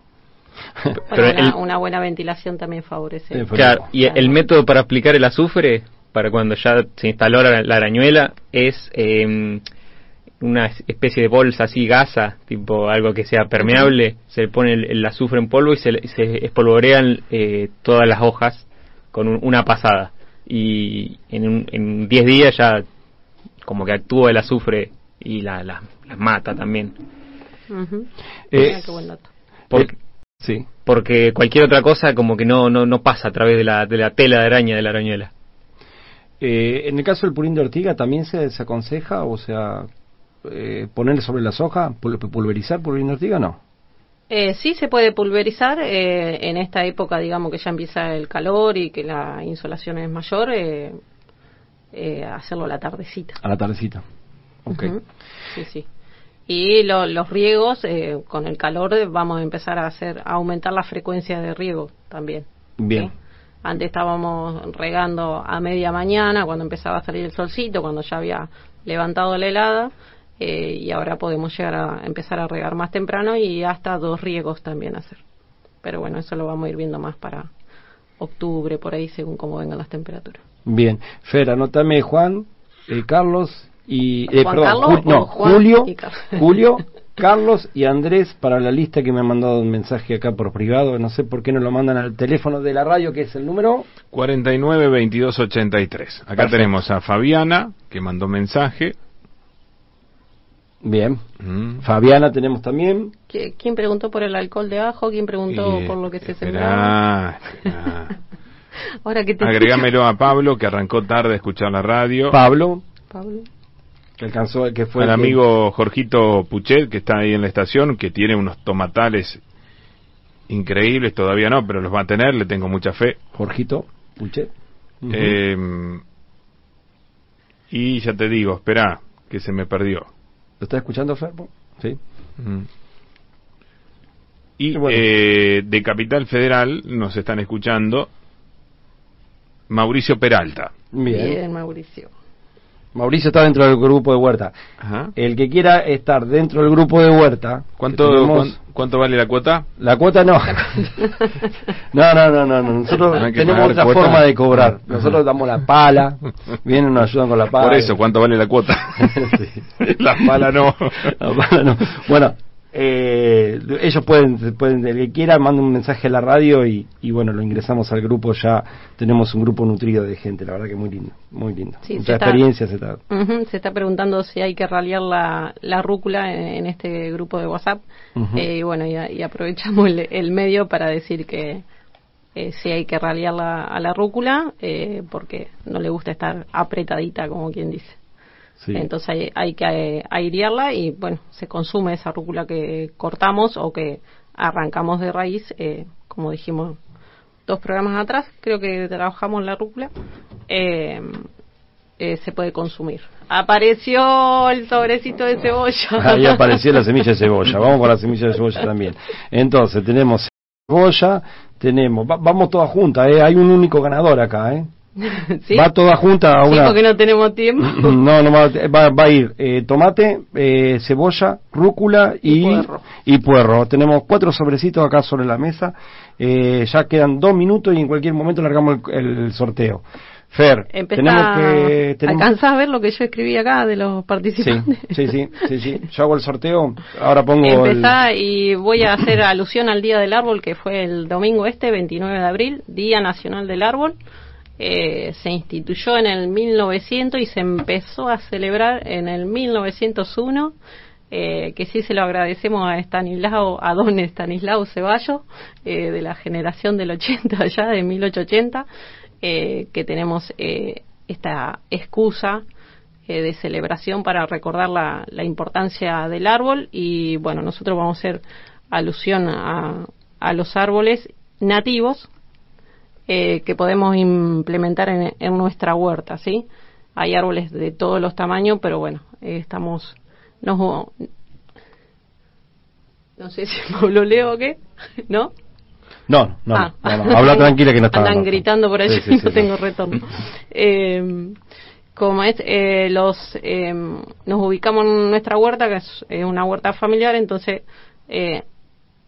Pero una, el- una buena ventilación también favorece. Claro, y el método para aplicar el azufre, para cuando ya se instaló la, la arañuela, es eh, una especie de bolsa así, gasa, tipo algo que sea permeable, se le pone el, el azufre en polvo y se, le- se espolvorean eh, todas las hojas con un- una pasada. Y en, un- en 10 días ya como que actúa el azufre y la- la- las mata también. Ujú. Eh, Mira qué buen dato. Porque, Sí. porque cualquier otra cosa como que no, no, no pasa a través de la, de la tela de araña de la arañuela. Eh, en el caso del purín de ortiga, ¿también se, se aconseja, o sea, eh, ponerle sobre las hojas, pul- pulverizar purín de ortiga? No. Eh, sí se puede pulverizar eh, en esta época, digamos que ya empieza el calor y que la insolación es mayor, eh, eh, hacerlo a la tardecita. A la tardecita. Ok. Sí, sí. Y lo- los riegos, eh, con el calor vamos a empezar a hacer, a aumentar la frecuencia de riego también. Bien. ¿sí? Antes estábamos regando a media mañana, cuando empezaba a salir el solcito, cuando ya había levantado la helada, eh, y ahora podemos llegar a empezar a regar más temprano y hasta dos riegos también hacer. Pero bueno, eso lo vamos a ir viendo más para octubre, por ahí, según cómo vengan las temperaturas. Bien. Fer, anótame Juan, eh, Carlos y... eh, ¿Juan perdón, Carlos Ju- no, o Juan Julio, Carlos? Julio, Carlos y Andrés para la lista que me han mandado un mensaje acá por privado. No sé por qué no lo mandan al teléfono de la radio, que es el número... 49 22 83. Acá Perfecto. tenemos a Fabiana, que mandó mensaje. Bien. Mm. Fabiana tenemos también. ¿Qui- ¿Quién preguntó por el alcohol de ajo? ¿Quién preguntó por lo que se sembraba? esperá, esperá. Ahora que te Agregámelo a Pablo, que arrancó tarde a escuchar la radio. Pablo, Pablo. Que alcanzó, que fue al el que- amigo Jorgito Puchet, que está ahí en la estación, que tiene unos tomatales increíbles, todavía no, pero los va a tener, le tengo mucha fe. Jorgito Puchet. Eh, y ya te digo, espera, que se me perdió. ¿Lo estás escuchando, Ferpo? Sí. Y bueno. eh, de Capital Federal nos están escuchando Mauricio Peralta. Bien. Bien, Mauricio. Mauricio está dentro del grupo de huerta. Ajá. El que quiera estar dentro del grupo de huerta. ¿Cuánto, tenemos- ¿Cuánto vale la cuota? La cuota no. no, no, no, no, no. Nosotros No tenemos otra cuota. forma de cobrar. Ajá. Nosotros damos la pala, vienen, nos ayudan con la pala. Por eso, ¿cuánto vale la cuota? Sí. la pala no. La pala no. Bueno, eh, ellos pueden, pueden, el que quiera, manda un mensaje a la radio y, y bueno, lo ingresamos al grupo. Ya tenemos un grupo nutrido de gente, la verdad que muy lindo, muy lindo. Sí, se Mucha está- experiencia se está. Se está preguntando si hay que ralear la, la rúcula en, en este grupo de WhatsApp. Eh, y bueno, y, aprovechamos el, el medio para decir que eh, sí hay que ralear la, a la rúcula eh, porque no le gusta estar apretadita, como quien dice. Sí. Entonces hay, hay que eh, airearla y bueno, se consume esa rúcula que cortamos o que arrancamos de raíz, eh, como dijimos dos programas atrás, creo que trabajamos la rúcula, eh, eh, se puede consumir. Apareció el sobrecito de cebolla. Ahí apareció la semilla de cebolla. Vamos con la semilla de cebolla también. Entonces, tenemos cebolla, tenemos. va- vamos todas juntas, ¿eh? Hay un único ganador acá, ¿eh? ¿Sí? Va toda junta a Sí, una. porque no tenemos tiempo. No, no va, va, va a ir eh, tomate, eh, cebolla, rúcula y, Y puerro. y puerro. Tenemos cuatro sobrecitos acá sobre la mesa. Eh, ya quedan dos minutos y en cualquier momento largamos el, el sorteo. Fer, Empezá, tenemos que. Tenemos... ¿Alcanzás a ver lo que yo escribí acá de los Sí, participantes? sí, sí, sí, sí. Yo hago el sorteo. Ahora pongo el- Empezá y voy a hacer alusión al Día del Árbol, que fue el domingo este, 29 de abril, Día Nacional del Árbol. Eh, se instituyó en el 1900 y se empezó a celebrar en el 1901, eh, que sí se lo agradecemos a Estanislao, a don Estanislao Ceballos, eh, de la generación del 80 ya, de 1880, eh, que tenemos esta excusa de celebración para recordar la, la importancia del árbol. Y bueno, nosotros vamos a hacer alusión a, a los árboles nativos eh, que podemos implementar en, en nuestra huerta, ¿sí? Hay árboles de todos los tamaños, pero bueno, eh, estamos... Nos, no sé si lo leo o qué, ¿no? No, no, Ah. no, no, Habla tranquila que no está. Andan gritando por allí Sí, sí, y sí, no sí. tengo retorno. Eh, como es, eh, los, eh, nos ubicamos en nuestra huerta, que es una huerta familiar, entonces eh,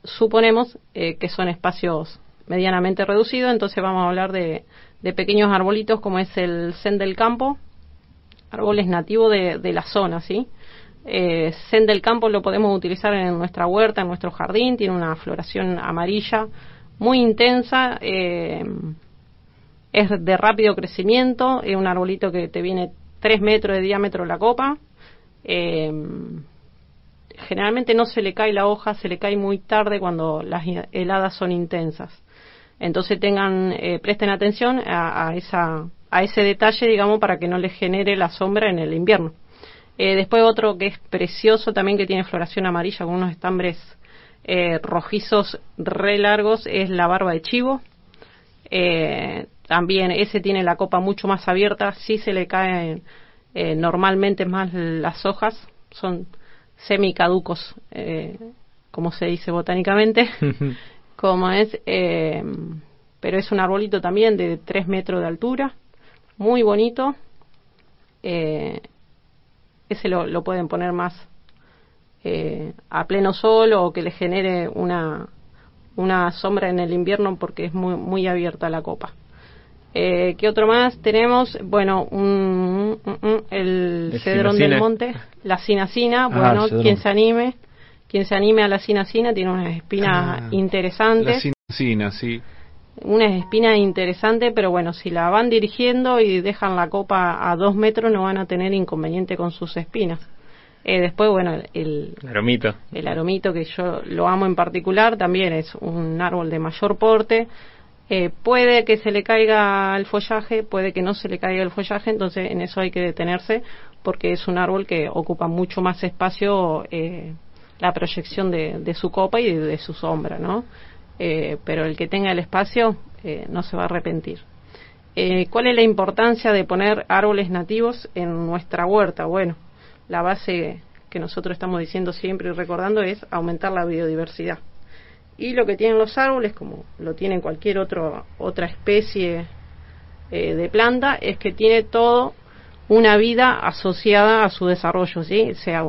suponemos eh, que son espacios medianamente reducidos, entonces vamos a hablar de, pequeños arbolitos como es el zen del campo, árboles nativos de, de la zona, ¿sí? Eh, del campo lo podemos utilizar en nuestra huerta, en nuestro jardín, tiene una floración amarilla muy intensa, eh, es de rápido crecimiento, es un arbolito que te viene 3 metros de diámetro la copa, eh, generalmente no se le cae la hoja, se le cae muy tarde cuando las heladas son intensas. Entonces tengan, eh, presten atención a, esa, a ese detalle, digamos, para que no les genere la sombra en el invierno. Eh, después otro que es precioso también que tiene floración amarilla con unos estambres eh, rojizos re largos es la barba de chivo. También ese tiene la copa mucho más abierta, sí se le caen normalmente más las hojas, son semicaducos, como se dice botánicamente, como es, eh, pero es un arbolito también de 3 metros de altura, muy bonito. Eh, ese lo, lo pueden poner más eh, a pleno sol o que le genere una, una sombra en el invierno porque es muy, muy abierta la copa. Eh, ¿Qué otro más tenemos? Bueno, un, un- un- el El cedrón del monte, la cinacina, Ah, bueno, quien se anime, quien se anime a la cinacina tiene unas espinas Ah, interesantes La cincina, sí. una espina interesante, pero bueno, si la van dirigiendo y dejan la copa a dos metros no van a tener inconveniente con sus espinas. Eh, después, bueno, el, Aromito. el aromito que yo lo amo en particular también es un árbol de mayor porte. Eh, puede que se le caiga el follaje, puede que no se le caiga el follaje, entonces en eso hay que detenerse porque es un árbol que ocupa mucho más espacio eh, la proyección de, de su copa y de, su sombra, ¿no? Eh, pero el que tenga el espacio eh, no se va a arrepentir. Eh, ¿Cuál es la importancia de poner árboles nativos en nuestra huerta? Bueno, la base que nosotros estamos diciendo siempre y recordando es aumentar la biodiversidad. Y lo que tienen los árboles, como lo tiene cualquier otro, otra especie de planta, es que tiene todo una vida asociada a su desarrollo, ¿sí? sea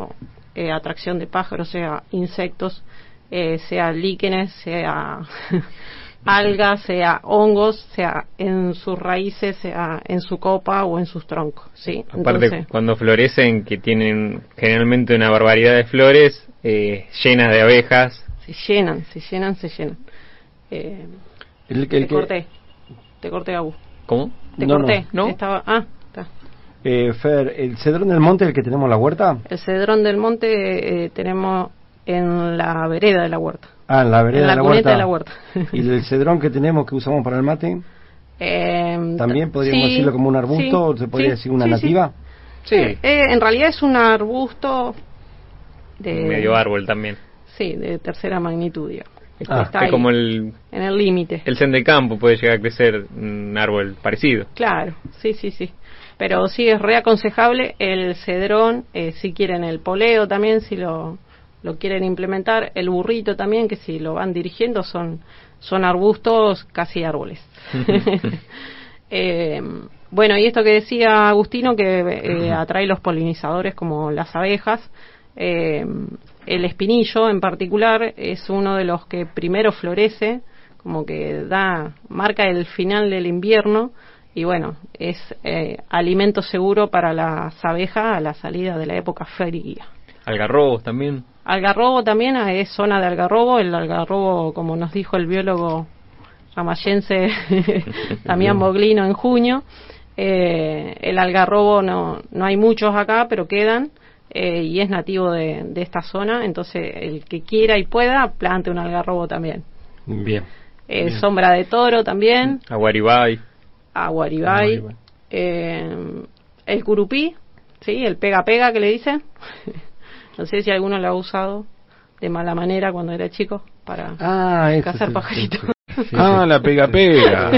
eh, atracción de pájaros, sea insectos, eh, sea líquenes, sea algas, sea hongos, sea en sus raíces, sea en su copa o en sus troncos, ¿sí? Aparte, cuando florecen, que tienen generalmente una barbaridad de flores, eh, llenas de abejas. Se llenan, se llenan, se llenan. Eh, el, te corté, te corté, Abu. ¿Cómo? Te corté, ¿no? Estaba, ah. Eh, Fer, ¿el cedrón del monte el que tenemos en la huerta? El cedrón del monte eh, tenemos en la vereda de la huerta. Ah, en la vereda de, la huerta. de la huerta. ¿Y el cedrón que tenemos que usamos para el mate? Eh, ¿También podríamos decirlo como un arbusto o se podría decir una nativa? Sí, eh, en realidad es un arbusto de... Medio árbol también. Sí, de tercera magnitud, digamos. Ah, está como el... En el límite. El sen de campo puede llegar a crecer un árbol parecido. Claro, sí, sí, sí. Pero sí es reaconsejable el cedrón, eh, si quieren el poleo también, si lo, lo quieren implementar, el burrito también, que si lo van dirigiendo son, son arbustos casi árboles. eh, bueno, y esto que decía Agustino, que eh, atrae los polinizadores como las abejas, eh, el espinillo en particular es uno de los que primero florece, como que da, marca el final del invierno, y bueno, es eh, alimento seguro para las abejas a la salida de la época fría. Algarrobos también. Algarrobo también ah, es zona de algarrobo. El algarrobo, como nos dijo el biólogo ramayense Damián Boglino en junio, eh, el algarrobo no, no hay muchos acá, pero quedan. Eh, y es nativo de, de, esta zona, entonces el que quiera y pueda, plante un algarrobo también. Bien. Eh, Sombra de toro también. Aguaribay. Aguaribay. Eh, el curupí, ¿sí? El pega-pega que le dicen. no sé si alguno lo ha usado de mala manera cuando era chico para ah, cazar pajaritos. ah, la pega-pega.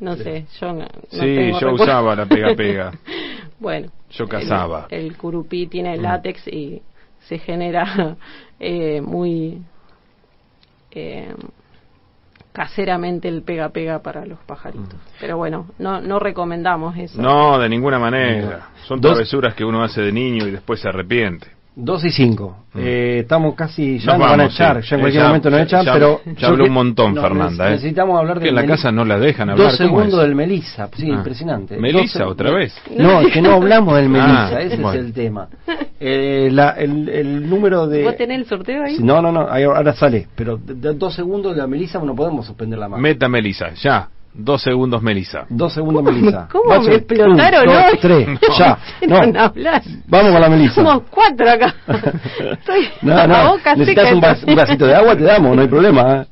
no sé, yo no, Sí, yo usaba la pega-pega. bueno. Yo cazaba. El, el curupí tiene látex y se genera eh, muy eh, caseramente el pega-pega para los pajaritos. Pero bueno, no, no recomendamos eso. No, de ninguna manera. Son travesuras que uno hace de niño y después se arrepiente. Dos y cinco. Mm. Eh, estamos casi. Ya nos, van a echar. Ya en cualquier momento nos echan, pero. Ya habló un montón, Fernanda. Necesitamos hablar de. Que en la casa no la dejan hablar. Dos segundos del Melissa. Sí, ah. impresionante. ¿Melissa otra vez? No, es que no hablamos del Melissa. Ah, ese es el tema. Eh, la, el, el, número de. ¿Vos tenés el sorteo ahí? No, no, no. Ahora sale. Pero de, dos segundos de la Melissa no podemos suspender la mano. Meta Melissa, ya. Dos segundos, Melissa. Dos segundos, Melissa. ¿Cómo me explotaron un, dos, tres, ya. No. Vamos con la Melissa. Somos cuatro acá. Estoy no, no. Boca Necesitas un, vas, un, vasito de agua, te damos, no hay problema. ¿eh?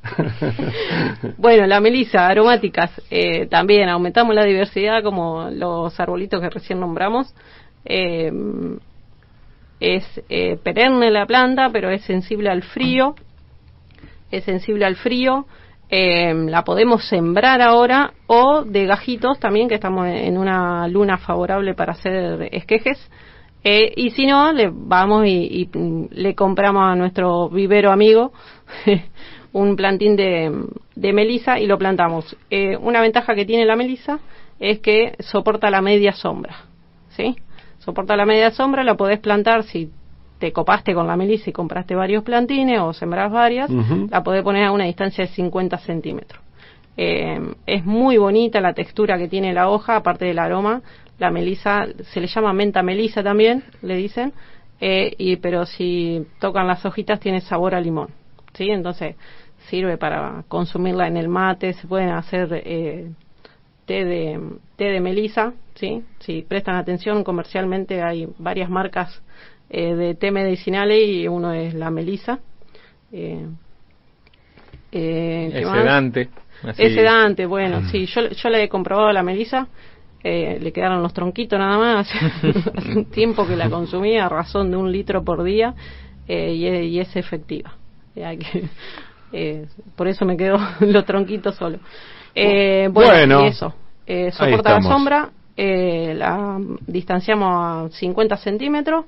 bueno, la Melissa, aromáticas. Eh, también aumentamos la diversidad como los arbolitos que recién nombramos. Eh, es eh, perenne la planta, pero es sensible al frío. Es sensible al frío eh, la podemos sembrar ahora o de gajitos también, que estamos en una luna favorable para hacer esquejes. Eh, y si no, le vamos y, le compramos a nuestro vivero amigo un plantín de, de melisa y lo plantamos. Eh, una ventaja que tiene la melisa es que soporta la media sombra. ¿Sí? Soporta la media sombra, la podés plantar si te copaste con la melisa y compraste varios plantines o sembras varias, la podés poner a una distancia de 50 centímetros. Eh, es muy bonita la textura que tiene la hoja, aparte del aroma. La melisa se le llama menta melisa también, le dicen, eh, y pero si tocan las hojitas tiene sabor a limón, sí. Entonces sirve para consumirla en el mate. Se pueden hacer eh, té de té de melisa, sí. Si prestan atención, comercialmente hay varias marcas eh, de té medicinales y uno es la melisa. Eh, eh, es sedante. Es sedante, bueno, mm. sí, yo, yo le he comprobado la melisa, eh, le quedaron los tronquitos nada más, hace un tiempo que la consumía a razón de un litro por día eh, y, y, es efectiva. Que, eh, por eso me quedo los tronquitos solo. Eh, bueno, y eso, eh, soporta la sombra, eh, la distanciamos a 50 centímetros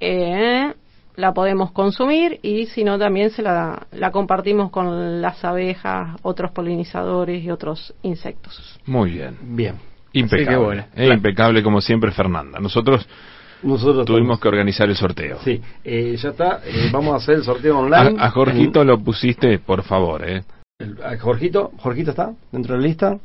eh, la podemos consumir y si no también se la, la compartimos con las abejas, otros polinizadores y otros insectos. Muy bien. Bien. Impecable. Eh, impecable como siempre Fernanda. Nosotros nosotros tuvimos que organizar el sorteo. Sí, eh, ya está. Eh, vamos a hacer el sorteo online. A, Jorgito lo pusiste, por favor. ¿eh? a Jorgito, ¿Jorgito está dentro de la lista?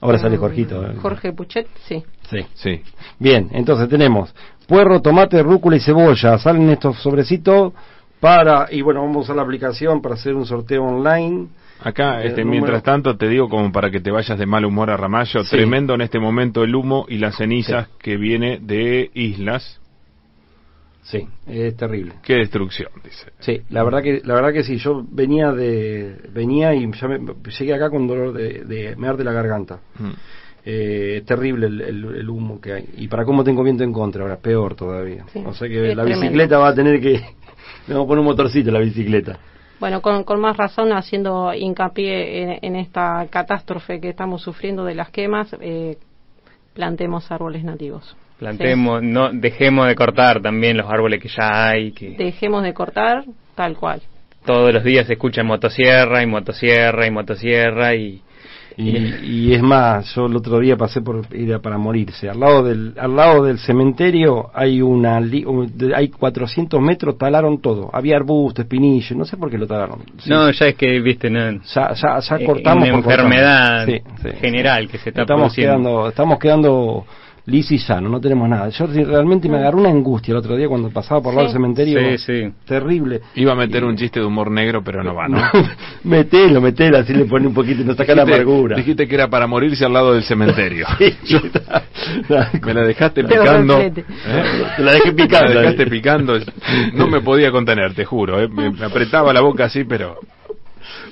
Ahora sale Jorgito. Eh. Jorge Puchet, sí. Sí. Sí. Bien, entonces tenemos puerro, tomate, rúcula y cebolla. Salen estos sobrecitos para. Y bueno, vamos a la aplicación para hacer un sorteo online. Acá, este, mientras tanto, te digo como para que te vayas de mal humor a Ramallo, tremendo en este momento el humo y las cenizas que viene de islas. Sí, es terrible. Qué destrucción, dice. Sí, la verdad que la verdad que sí, yo venía de venía y ya me, llegué acá con dolor de, de me arde la garganta. Mm. Eh, terrible el, humo que hay. Y para cómo tengo viento en contra, ahora peor todavía. o sea que la bicicleta va a tener que... vamos a poner un motorcito la bicicleta. Bueno, con, con más razón, haciendo hincapié en, esta catástrofe que estamos sufriendo de las quemas, eh, plantemos árboles nativos. Plantemos, no dejemos de cortar también los árboles que ya hay. Que... Dejemos de cortar, tal cual. Todos los días se escucha motosierra y motosierra y motosierra y y, es más, yo el otro día pasé por ir para morirse. Al lado del, al lado del cementerio hay una, hay 400 metros, talaron todo. Había arbustos, espinillos, no sé por qué lo talaron. No, ya es que, viste, no, ya, ya, ya eh, cortamos. Una enfermedad general que se está estamos Quedando, estamos quedando Liz y llano, no tenemos nada. Yo realmente me agarró una angustia el otro día cuando pasaba por el cementerio. Sí, sí. Terrible. Iba a meter un chiste de humor negro, pero no va, ¿no? metelo, metelo, así le pone un poquito y nos saca la amargura. Dijiste que era para morirse al lado del cementerio. me la dejaste picando. ¿eh? Te la dejé picando. Me la dejaste picando. No me podía contener, te juro. ¿eh? me apretaba la boca así, pero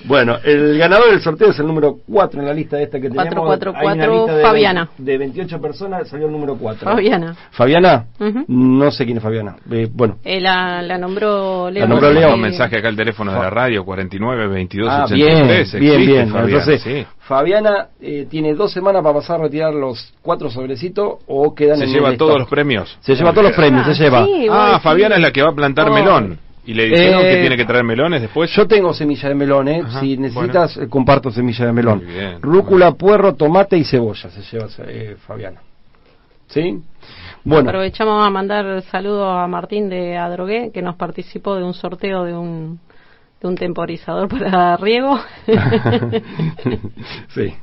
bueno, el ganador del sorteo es el número 4 en la lista de esta que tenemos. 444, Fabiana. De 28 personas salió el número 4. Fabiana. ¿Fabiana? No sé quién es Fabiana. Eh, bueno. Eh, la, la, nombró Leo. La nombró Leo. Un mensaje acá al teléfono de la radio, 49 22 ah, Bien, bien, bien. Fabiana, Entonces, Fabiana eh, tiene dos semanas para pasar a retirar los cuatro sobrecitos o quedan se en Se lleva todos los premios. Se lleva todos los premios, se lleva. ah, Fabiana es la que va a plantar oh. melón. ¿Y le dijeron que eh, tiene que traer melones después? Yo tengo semilla de melón, ¿eh? si necesitas, eh, comparto semilla de melón. Rúcula, puerro, tomate y cebolla se lleva eh, Fabiana. ¿Sí? Bueno. Aprovechamos a mandar saludos a Martín de Adrogué, que nos participó de un sorteo de un, de un temporizador para riego. sí.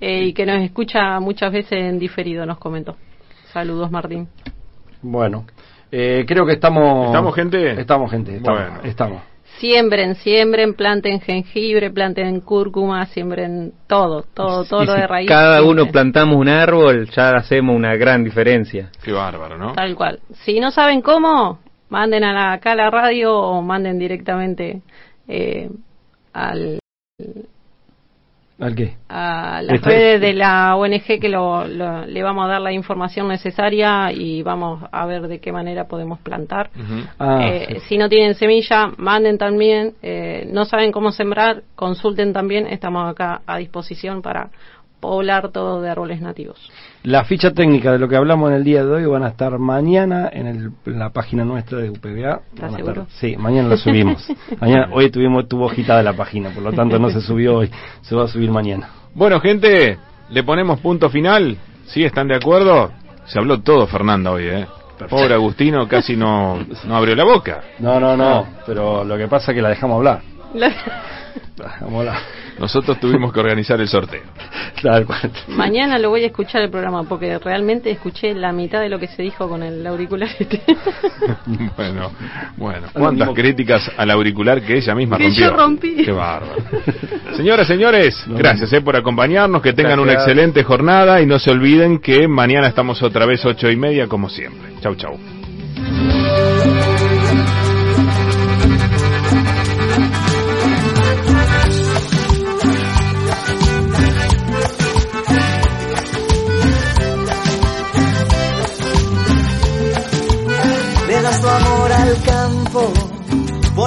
y que nos escucha muchas veces en diferido, nos comentó. Saludos, Martín. Bueno. Eh, creo que estamos. ¿Estamos, gente? Estamos, gente. Estamos. Siembren, siembren, planten jengibre, planten cúrcuma, siembren todo, todo, todo lo de raíz. Cada uno plantamos un árbol, ya hacemos una gran diferencia. Qué bárbaro, ¿no? Tal cual. Si no saben cómo, manden a la, acá a la radio o manden directamente eh, al ¿Al qué? A las redes de la ONG que lo, le vamos a dar la información necesaria y vamos a ver de qué manera podemos plantar. Ah, eh, si no tienen semilla, manden también. Eh, no saben cómo sembrar, consulten también. Estamos acá a disposición para poblar todo de árboles nativos. La ficha técnica de lo que hablamos en el día de hoy van a estar mañana en, la página nuestra de UPBA. ¿Estás seguro? sí, mañana lo subimos. mañana, hoy tuvimos tuvo de la página, por lo tanto no se subió hoy, se va a subir mañana. Bueno, gente, le ponemos punto final. ¿Sí están de acuerdo? Se habló todo Fernanda hoy, ¿eh? Pobre Agustino casi no, no abrió la boca. No, no, no, pero lo que pasa es que la dejamos hablar. La... Dejamos hablar. Nosotros tuvimos que organizar el sorteo. Mañana lo voy a escuchar el programa porque realmente escuché la mitad de lo que se dijo con el auricular este. bueno, bueno. ¿Cuántas críticas al auricular que ella misma que rompió? Yo rompí. Qué bárbaro. Señoras, señores, gracias eh, por acompañarnos, que tengan una excelente jornada y no se olviden que mañana estamos otra vez ocho y media como siempre. Chau, chau.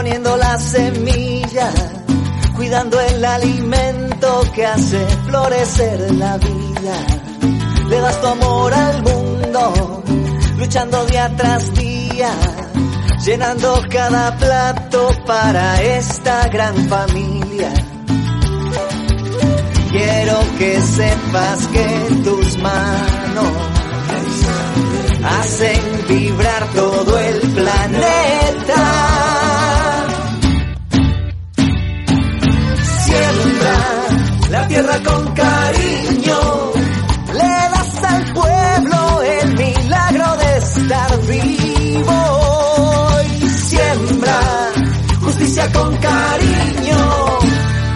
Poniendo la semilla, cuidando el alimento que hace florecer la vida. Le das tu amor al mundo, luchando día tras día, llenando cada plato para esta gran familia. Quiero que sepas que tus manos hacen vibrar todo el planeta. La tierra con cariño, le das al pueblo el milagro de estar vivo. Y siembra justicia con cariño,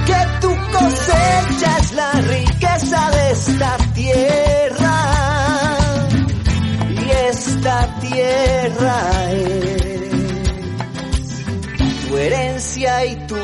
que tu cosecha es la riqueza de esta tierra. Y esta tierra es tu herencia y tu